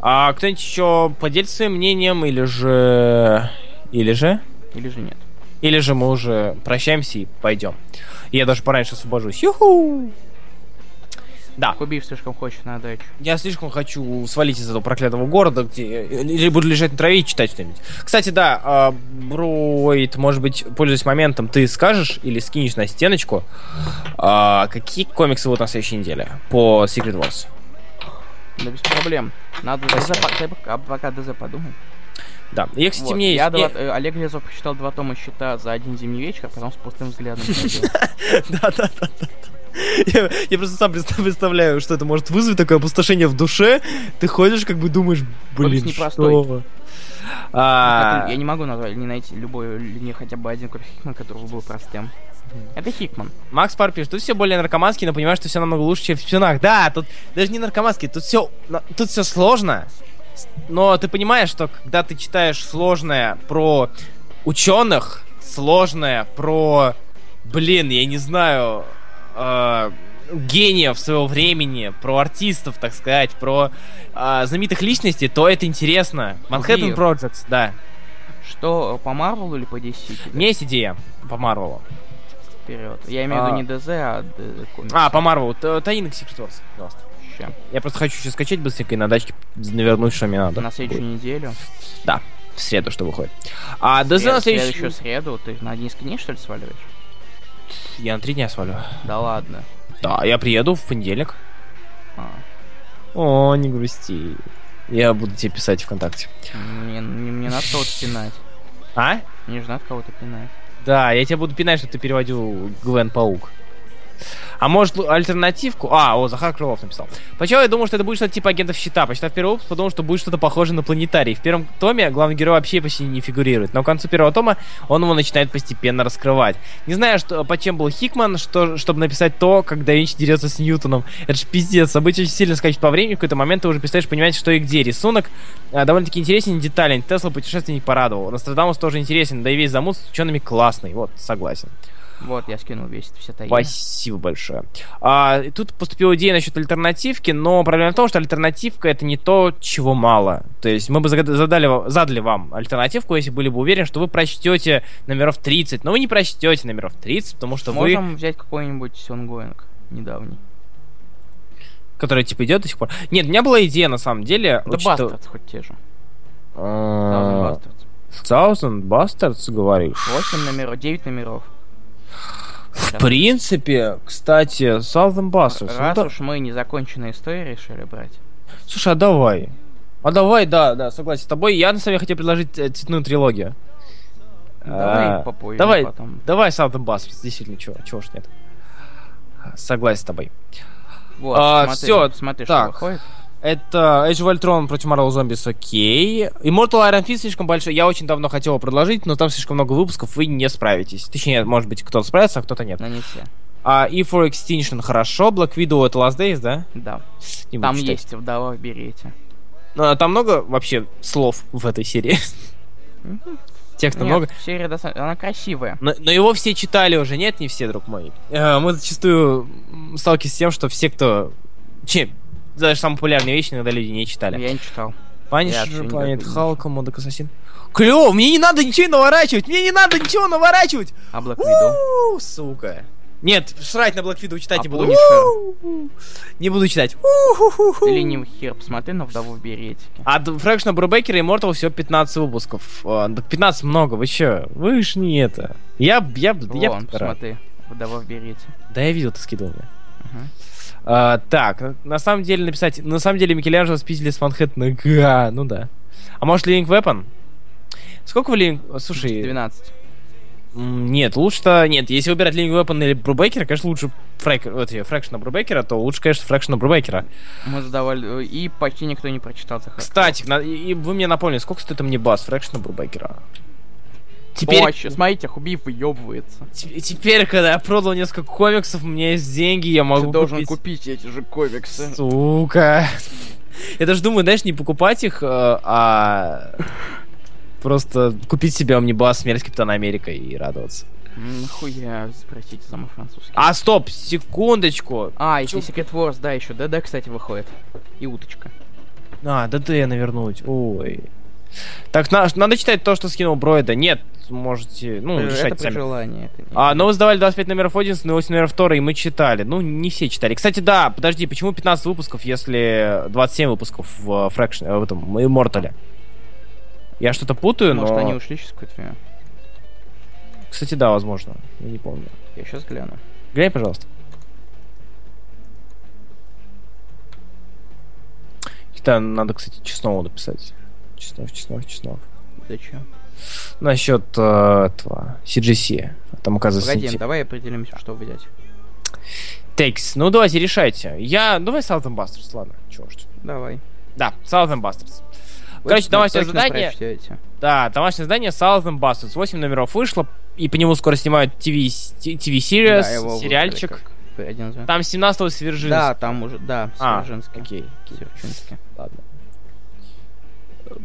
B: А кто-нибудь еще поделится своим мнением, или же... Или же?
A: Или же нет.
B: Или же мы уже прощаемся и пойдем. Я даже пораньше освобожусь. Юху! Да.
A: Кубиев слишком хочет на дачу.
B: Я слишком хочу свалить из этого проклятого города, где или буду лежать на траве и читать что-нибудь. Кстати, да, э, Броид, может быть, пользуясь моментом, ты скажешь или скинешь на стеночку, э, какие комиксы будут на следующей неделе по Secret Wars?
A: Да без проблем. Надо ДЗ, пока, пока ДЗ подумай.
B: Да. Я, кстати, вот. мне
A: я два, э, Олег Лезов прочитал два тома счета за один зимний вечер, а потом с пустым взглядом.
B: Да, да, да, да. Я, я просто сам представляю, что это может вызвать такое опустошение в душе. Ты ходишь, как бы думаешь, блин, что...
A: А... Я не могу назвать, не найти любой, не хотя бы один комикс Хикман, который был простым. Это Хикман.
B: Макс Пар пишет, тут все более наркоманский, но понимаешь, что все намного лучше, чем в псюнах. Да, тут даже не наркоманский, тут все, тут все сложно. Но ты понимаешь, что когда ты читаешь сложное про ученых, сложное про, блин, я не знаю, э, гениев своего времени, про артистов, так сказать, про э, знаменитых личностей, то это интересно. Manhattan Projects, да.
A: Что, по Марвелу или по DC?
B: У меня есть идея по Марвелу.
A: Вперед. Я имею в виду а... не ДЗ, а.
B: А, по Марвелу. Таинок Secret Wars, пожалуйста. Ща. Я просто хочу сейчас скачать быстренько и на дачке навернуть, что мне надо.
A: На следующую неделю?
B: Да, в среду, что выходит. А ДЗ
A: на следующую... следующую среду? Ты на один дней, что ли, сваливаешь?
B: Я на три дня свалю.
A: Да ладно.
B: Да, я приеду в понедельник. А. О, не грусти. Я буду тебе писать ВКонтакте.
A: Мне, мне, мне надо кого-то пинать.
B: А?
A: Мне же надо кого-то пинать.
B: Да, я тебя буду пинать, что ты переводил Гвен Паук. А может альтернативку? А, о, Захар Крылов написал. Сначала я думал, что это будет что-то типа агентов щита. Почитав первый выпуск, подумал, что будет что-то похожее на планетарий. В первом томе главный герой вообще почти не фигурирует. Но к концу первого тома он его начинает постепенно раскрывать. Не знаю, что, по чем был Хикман, что, чтобы написать то, как Да Винчи дерется с Ньютоном. Это же пиздец. События очень сильно скачут по времени. В какой-то момент ты уже перестаешь понимать, что и где. Рисунок а, довольно-таки интересен, детален. Тесла путешественник порадовал. Нострадамус тоже интересен, да и весь замут с учеными классный. Вот, согласен.
A: Вот, я скинул весь все таи.
B: Спасибо большое. А, тут поступила идея насчет альтернативки, но проблема в том, что альтернативка это не то, чего мало. То есть мы бы задали, задали вам альтернативку, если были бы уверены, что вы прочтете номеров 30, но вы не прочтете номеров 30, потому что
A: Можем
B: вы...
A: Можем взять какой-нибудь Сёнгоинг недавний.
B: Который типа идет до сих пор. Нет, у меня была идея на самом деле.
A: Да учитывая... Bastards хоть те же.
B: Thousand Bastards. Thousand Bastards, говоришь?
A: 8 номеров, 9 номеров.
B: В принципе, кстати, Southern Bastards.
A: Раз ну, уж мы незаконченные истории решили брать.
B: Слушай, а давай. А давай, да, да, согласен с тобой. Я на самом деле хотел предложить э, цветную трилогию.
A: Давай а, попозже.
B: Давай,
A: потом.
B: давай Southern Bastards, действительно, чего, чего ж нет. Согласен с тобой.
A: Вот, а, смотри, все, смотри, так. что выходит.
B: Это Age of Ultron против Marvel Zombies, окей. Immortal Iron Fist слишком большой. Я очень давно хотел его предложить, но там слишком много выпусков, вы не справитесь. Точнее, может быть, кто-то справится, а кто-то нет.
A: Но не все.
B: А E for Extinction хорошо. Black Widow это Last Days, да?
A: Да. Не там есть вдова в берете.
B: Ну, а там много вообще слов в этой серии? Текста
A: нет,
B: много.
A: серия достаточно... Она красивая.
B: Но, но его все читали уже, нет? Не все, друг мой. Э, мы зачастую сталкиваемся с тем, что все, кто... Чем? Даже самые популярные вещи иногда люди не читали.
A: Я не читал.
B: Punisher, Planet Hulk, Модок Ассасин. Клево, мне не надо ничего наворачивать, мне не надо ничего наворачивать.
A: А Black Widow?
B: Сука. Нет, срать на Black Widow читать
A: а
B: не буду. Не буду читать.
A: Или не хер, посмотри на вдову в беретике.
B: А Фрэкшна Брубекера и Immortal всего 15 выпусков. 15 много, вы чё? Вы ж не это. Я, я,
A: Вон,
B: я
A: посмотри, вдова в берете.
B: Да я видел, ты скидывал мне. А, так, на самом деле написать... На самом деле Микеланджело спиздили с Манхэттена. Га, ну да. А может Living Weapon? Сколько в Living... Слушай...
A: 12.
B: Нет, лучше-то... Нет, если выбирать Living Weapon или Брубекера, конечно, лучше фрэк... вот, Фрэкшена Брубекера, то лучше, конечно, Фрэкшена Брубекера.
A: Мы задавали... И почти никто не прочитал.
B: Кстати, на... и вы мне напомнили, сколько стоит мне бас Фрэкшена Брубекера?
A: Теперь... О, сейчас, смотрите, Хубиев выебывается.
B: Теперь, когда я продал несколько комиксов, у меня есть деньги, я могу
A: Ты должен купить... купить эти же комиксы.
B: Сука. Я даже думаю, знаешь, не покупать их, э, а просто купить себе Омнибас Смерть Капитана Америка и радоваться.
A: Нахуя, спросите самый французский.
B: А, стоп, секундочку.
A: А, если Secret Wars, да, еще ДД, кстати, выходит. И уточка.
B: А, ДД навернуть. Ой. Так, на, надо читать то, что скинул Бройда. Нет, можете, ну,
A: это
B: решать сами.
A: желании. Это не
B: а, но вы сдавали 25 номеров 11, но 8 номеров 2, и мы читали. Ну, не все читали. Кстати, да, подожди, почему 15 выпусков, если 27 выпусков в Fraction, э, в этом, Immortal? Я что-то путаю,
A: Может,
B: но...
A: они ушли сейчас какое-то время.
B: Кстати, да, возможно. Я не помню.
A: Я сейчас гляну.
B: Глянь, пожалуйста. Да, надо, кстати, честного написать. Чеснов, Чеснов, Чеснов.
A: Зачем?
B: Насчет э, этого CGC. Там оказывается...
A: Погоди, сети... давай определимся, что взять.
B: Текс. Ну, давайте, решайте. Я... Давай Southern Bastards, ладно. Чего ж.
A: Давай.
B: Да, Southern Bastards. Вы Короче, домашнее задание...
A: Прочтете.
B: Да, домашнее задание Southern Bastards. 8 номеров вышло, и по нему скоро снимают TV, TV series, да, сериальчик. Там 17-го Свержинский.
A: Да, там уже, да,
B: Свержинский. А, окей. Свержинский. Ладно.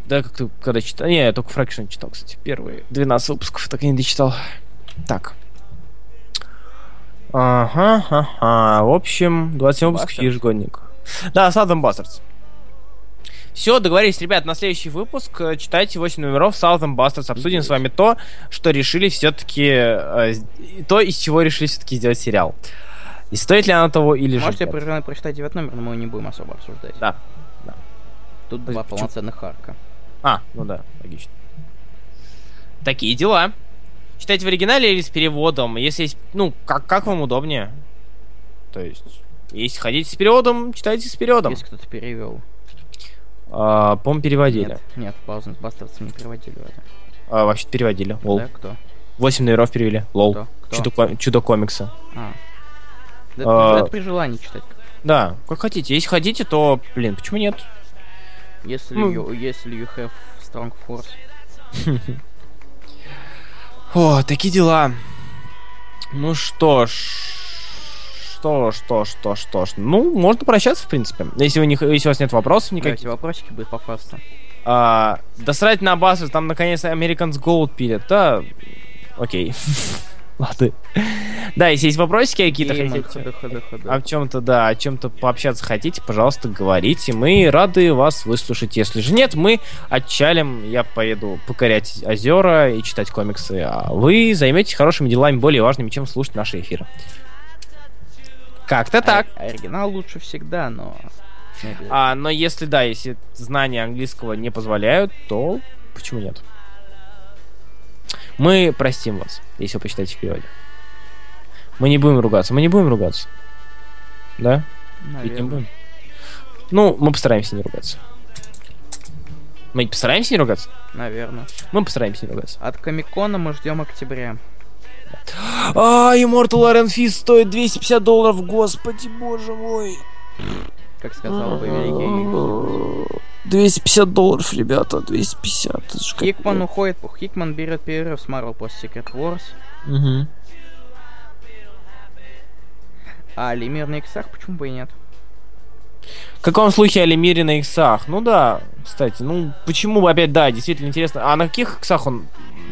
B: Да, как ты когда читал? Не, я только Фрэкшн читал, кстати. Первые 12 выпусков так и не дочитал. Так. Ага, ага. В общем, 27 выпусков ежегодник. Да, Southern Bastards. Все, договорились, ребят, на следующий выпуск э, читайте 8 номеров Southern Bastards. Обсудим с вами то, что решили все-таки... Э, то, из чего решили все-таки сделать сериал. И стоит ли оно того или же
A: Можете прочитать 9 номер, но мы не будем особо обсуждать.
B: Да,
A: Тут два почему? полноценных арка.
B: А, ну да, логично. Такие дела. Читать в оригинале или с переводом? Если есть, ну, как, как вам удобнее. То есть, если хотите с переводом, читайте с переводом.
A: Если кто-то перевел.
B: А, по переводили.
A: Нет, нет, Паузен Бастердс не переводили это.
B: А, вообще переводили. Лол.
A: Да, кто?
B: Восемь номеров перевели. Лол.
A: Кто? Кто?
B: Чудо, чудо комикса.
A: А. Да, а. Это при желании читать.
B: Да, как хотите. Если хотите, то, блин, почему нет?
A: Если ну. you, если you have strong force.
B: О, такие дела. Ну что ж. Что, что, что, что ж. Ну, можно прощаться, в принципе. Если, вы не, если у вас нет вопросов никаких.
A: Давайте вопросики будут по фасту.
B: А, да срать на базу, там наконец Americans Gold пилят. Да, окей. Ладно. Да, если есть вопросики какие-то хотите, о чем-то, да, о чем-то пообщаться хотите, пожалуйста, говорите. Мы рады вас выслушать. Если же нет, мы отчалим. Я поеду покорять озера и читать комиксы. А вы займетесь хорошими делами, более важными, чем слушать наши эфиры. Как-то так.
A: А- оригинал лучше всегда, но...
B: А, но если, да, если знания английского не позволяют, то почему нет? Мы простим вас, если вы почитаете в переводе. Мы не будем ругаться. Мы не будем ругаться. Да? Ведь не
A: Наверное.
B: будем. Ну, мы постараемся не ругаться. Мы постараемся не ругаться?
A: Наверное.
B: Мы постараемся не ругаться.
A: От Комикона мы ждем октября.
B: А, Immortal Iron Fist стоит 250 долларов, господи, боже мой.
A: Как сказал бы великий
B: 250 долларов, ребята, 250. Это ж как-
A: Хикман уходит, Хикман берет перерыв с Marvel после Secret Wars.
B: Мгм.
A: А Лемир на иксах почему бы и нет?
B: В каком слухе о Лемире на иксах? Ну да, кстати, ну почему бы опять, да, действительно интересно. А на каких иксах он?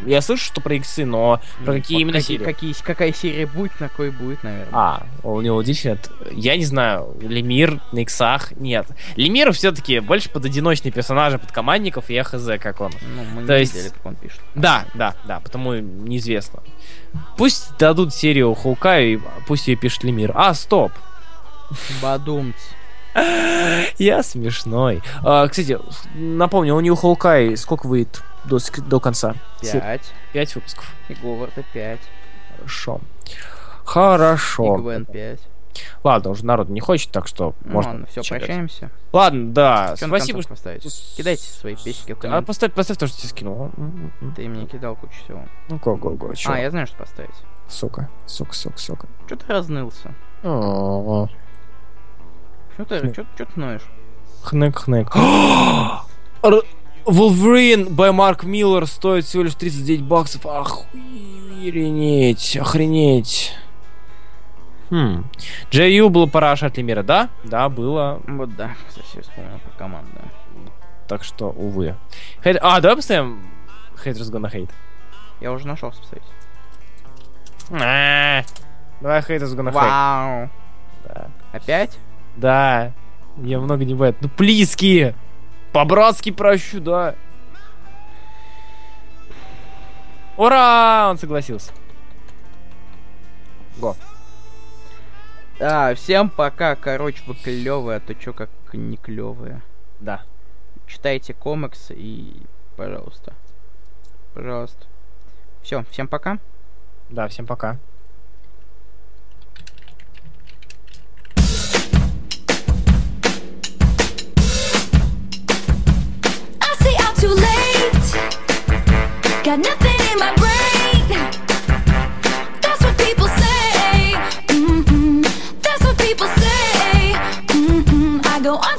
B: Я слышу, что про иксы, но про
A: Ну,
B: какие
A: вот
B: именно
A: какие,
B: серии?
A: какие, какая серия будет, на кой будет, наверное.
B: А, у него действительно, я не знаю, Лемир на иксах, нет. Лемир все-таки больше под одиночные персонажи, под командников и я хз, как он.
A: Ну, мы
B: то
A: не
B: есть-
A: видели, как он пишет.
B: Да, да, да, потому неизвестно. Пусть дадут серию Хоукаю, и пусть ее пишет Лемир. А, стоп!
A: Бадумц.
B: Я смешной. А, кстати, напомню, у него Хоукай сколько выйдет до, до конца?
A: Пять.
B: Пять выпусков.
A: И Говарда пять.
B: Хорошо.
A: И
B: Хорошо.
A: Гвен пять.
B: Ладно, уже народ не хочет, так что
A: Ну
B: можно.
A: ладно, все,
B: чекать.
A: прощаемся.
B: Ладно, да.
A: Что
B: Спасибо, что...
A: поставить? Кидайте свои песенки в
B: А поставь, поставь то, что тебе скинул.
A: Ты мне кидал кучу всего.
B: Ну, го-го-го, чё?
A: А, я знаю, что поставить.
B: Сука, сука, сука, сука.
A: Че ты разнылся? Что ты, чё, чё ты ноешь?
B: Р- Wolverine by Марк Миллер стоит всего лишь 39 баксов. Охренеть, охренеть. Хм. Джей было пора от Лемира, да? Да, было.
A: Вот да, кстати, я вспомнил про команду.
B: Так что, увы. Хейт- А, давай поставим Haters Gonna Hate.
A: Я уже нашел.
B: А, Давай Haters Gonna Hate.
A: Вау!
B: Да.
A: Опять?
B: Да. Я много не бывает. Ну, плиски! По-братски прощу, да. Ура! Он согласился. Го.
A: А, всем пока. Короче, вы клевые, а то чё как не клевые.
B: Да.
A: Читайте комиксы и, пожалуйста. Пожалуйста. Все, всем пока.
B: Да, всем пока.
C: Too late. Got nothing in my brain. That's what people say. Mm-mm. That's what people say. Mm-mm. I go on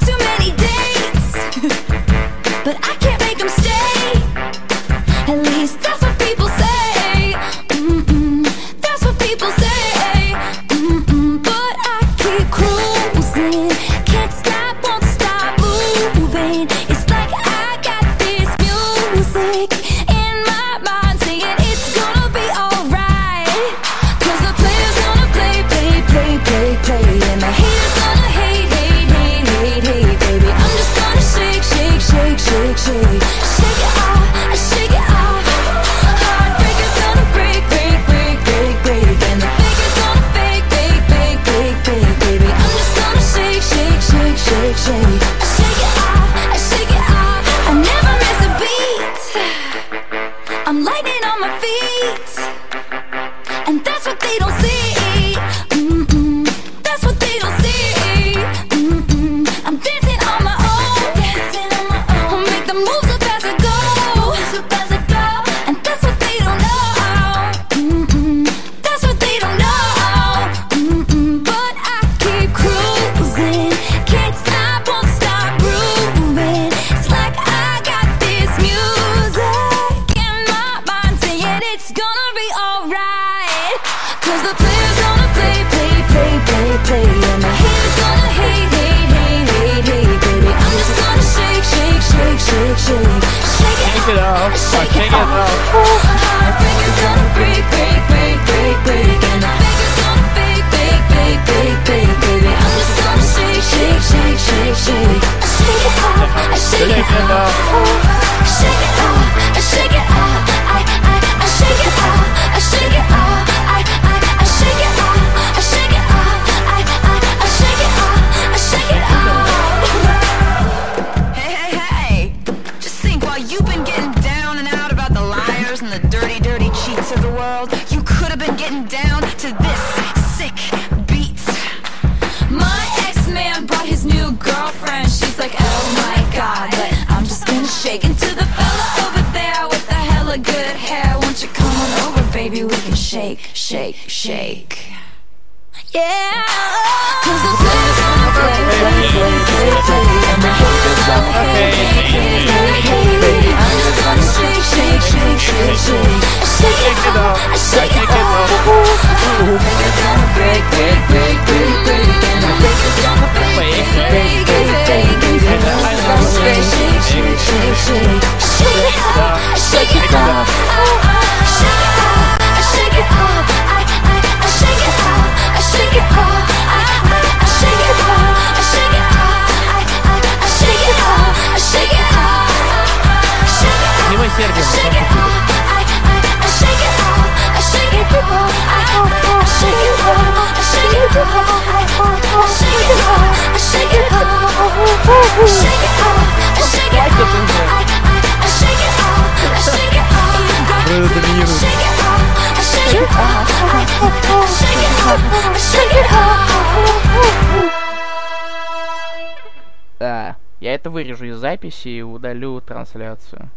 A: записи и удалю трансляцию.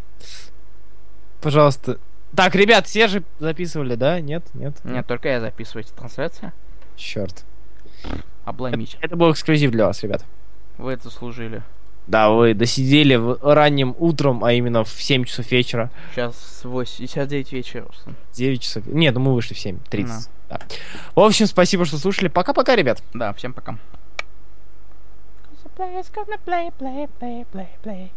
B: Пожалуйста. Так, ребят, все же записывали, да? Нет? Нет?
A: Нет, только я записываю эти трансляции.
B: Черт.
A: Обломить.
B: Это, это был эксклюзив для вас, ребят.
A: Вы это служили.
B: Да, вы досидели в ранним утром, а именно в 7 часов вечера.
A: Сейчас 8, сейчас 9 вечера.
B: 9 часов. Нет, ну мы вышли в 7.30. Да. Да. В общем, спасибо, что слушали. Пока-пока, ребят.
A: Да, всем пока. players gonna play, play, play, play, play.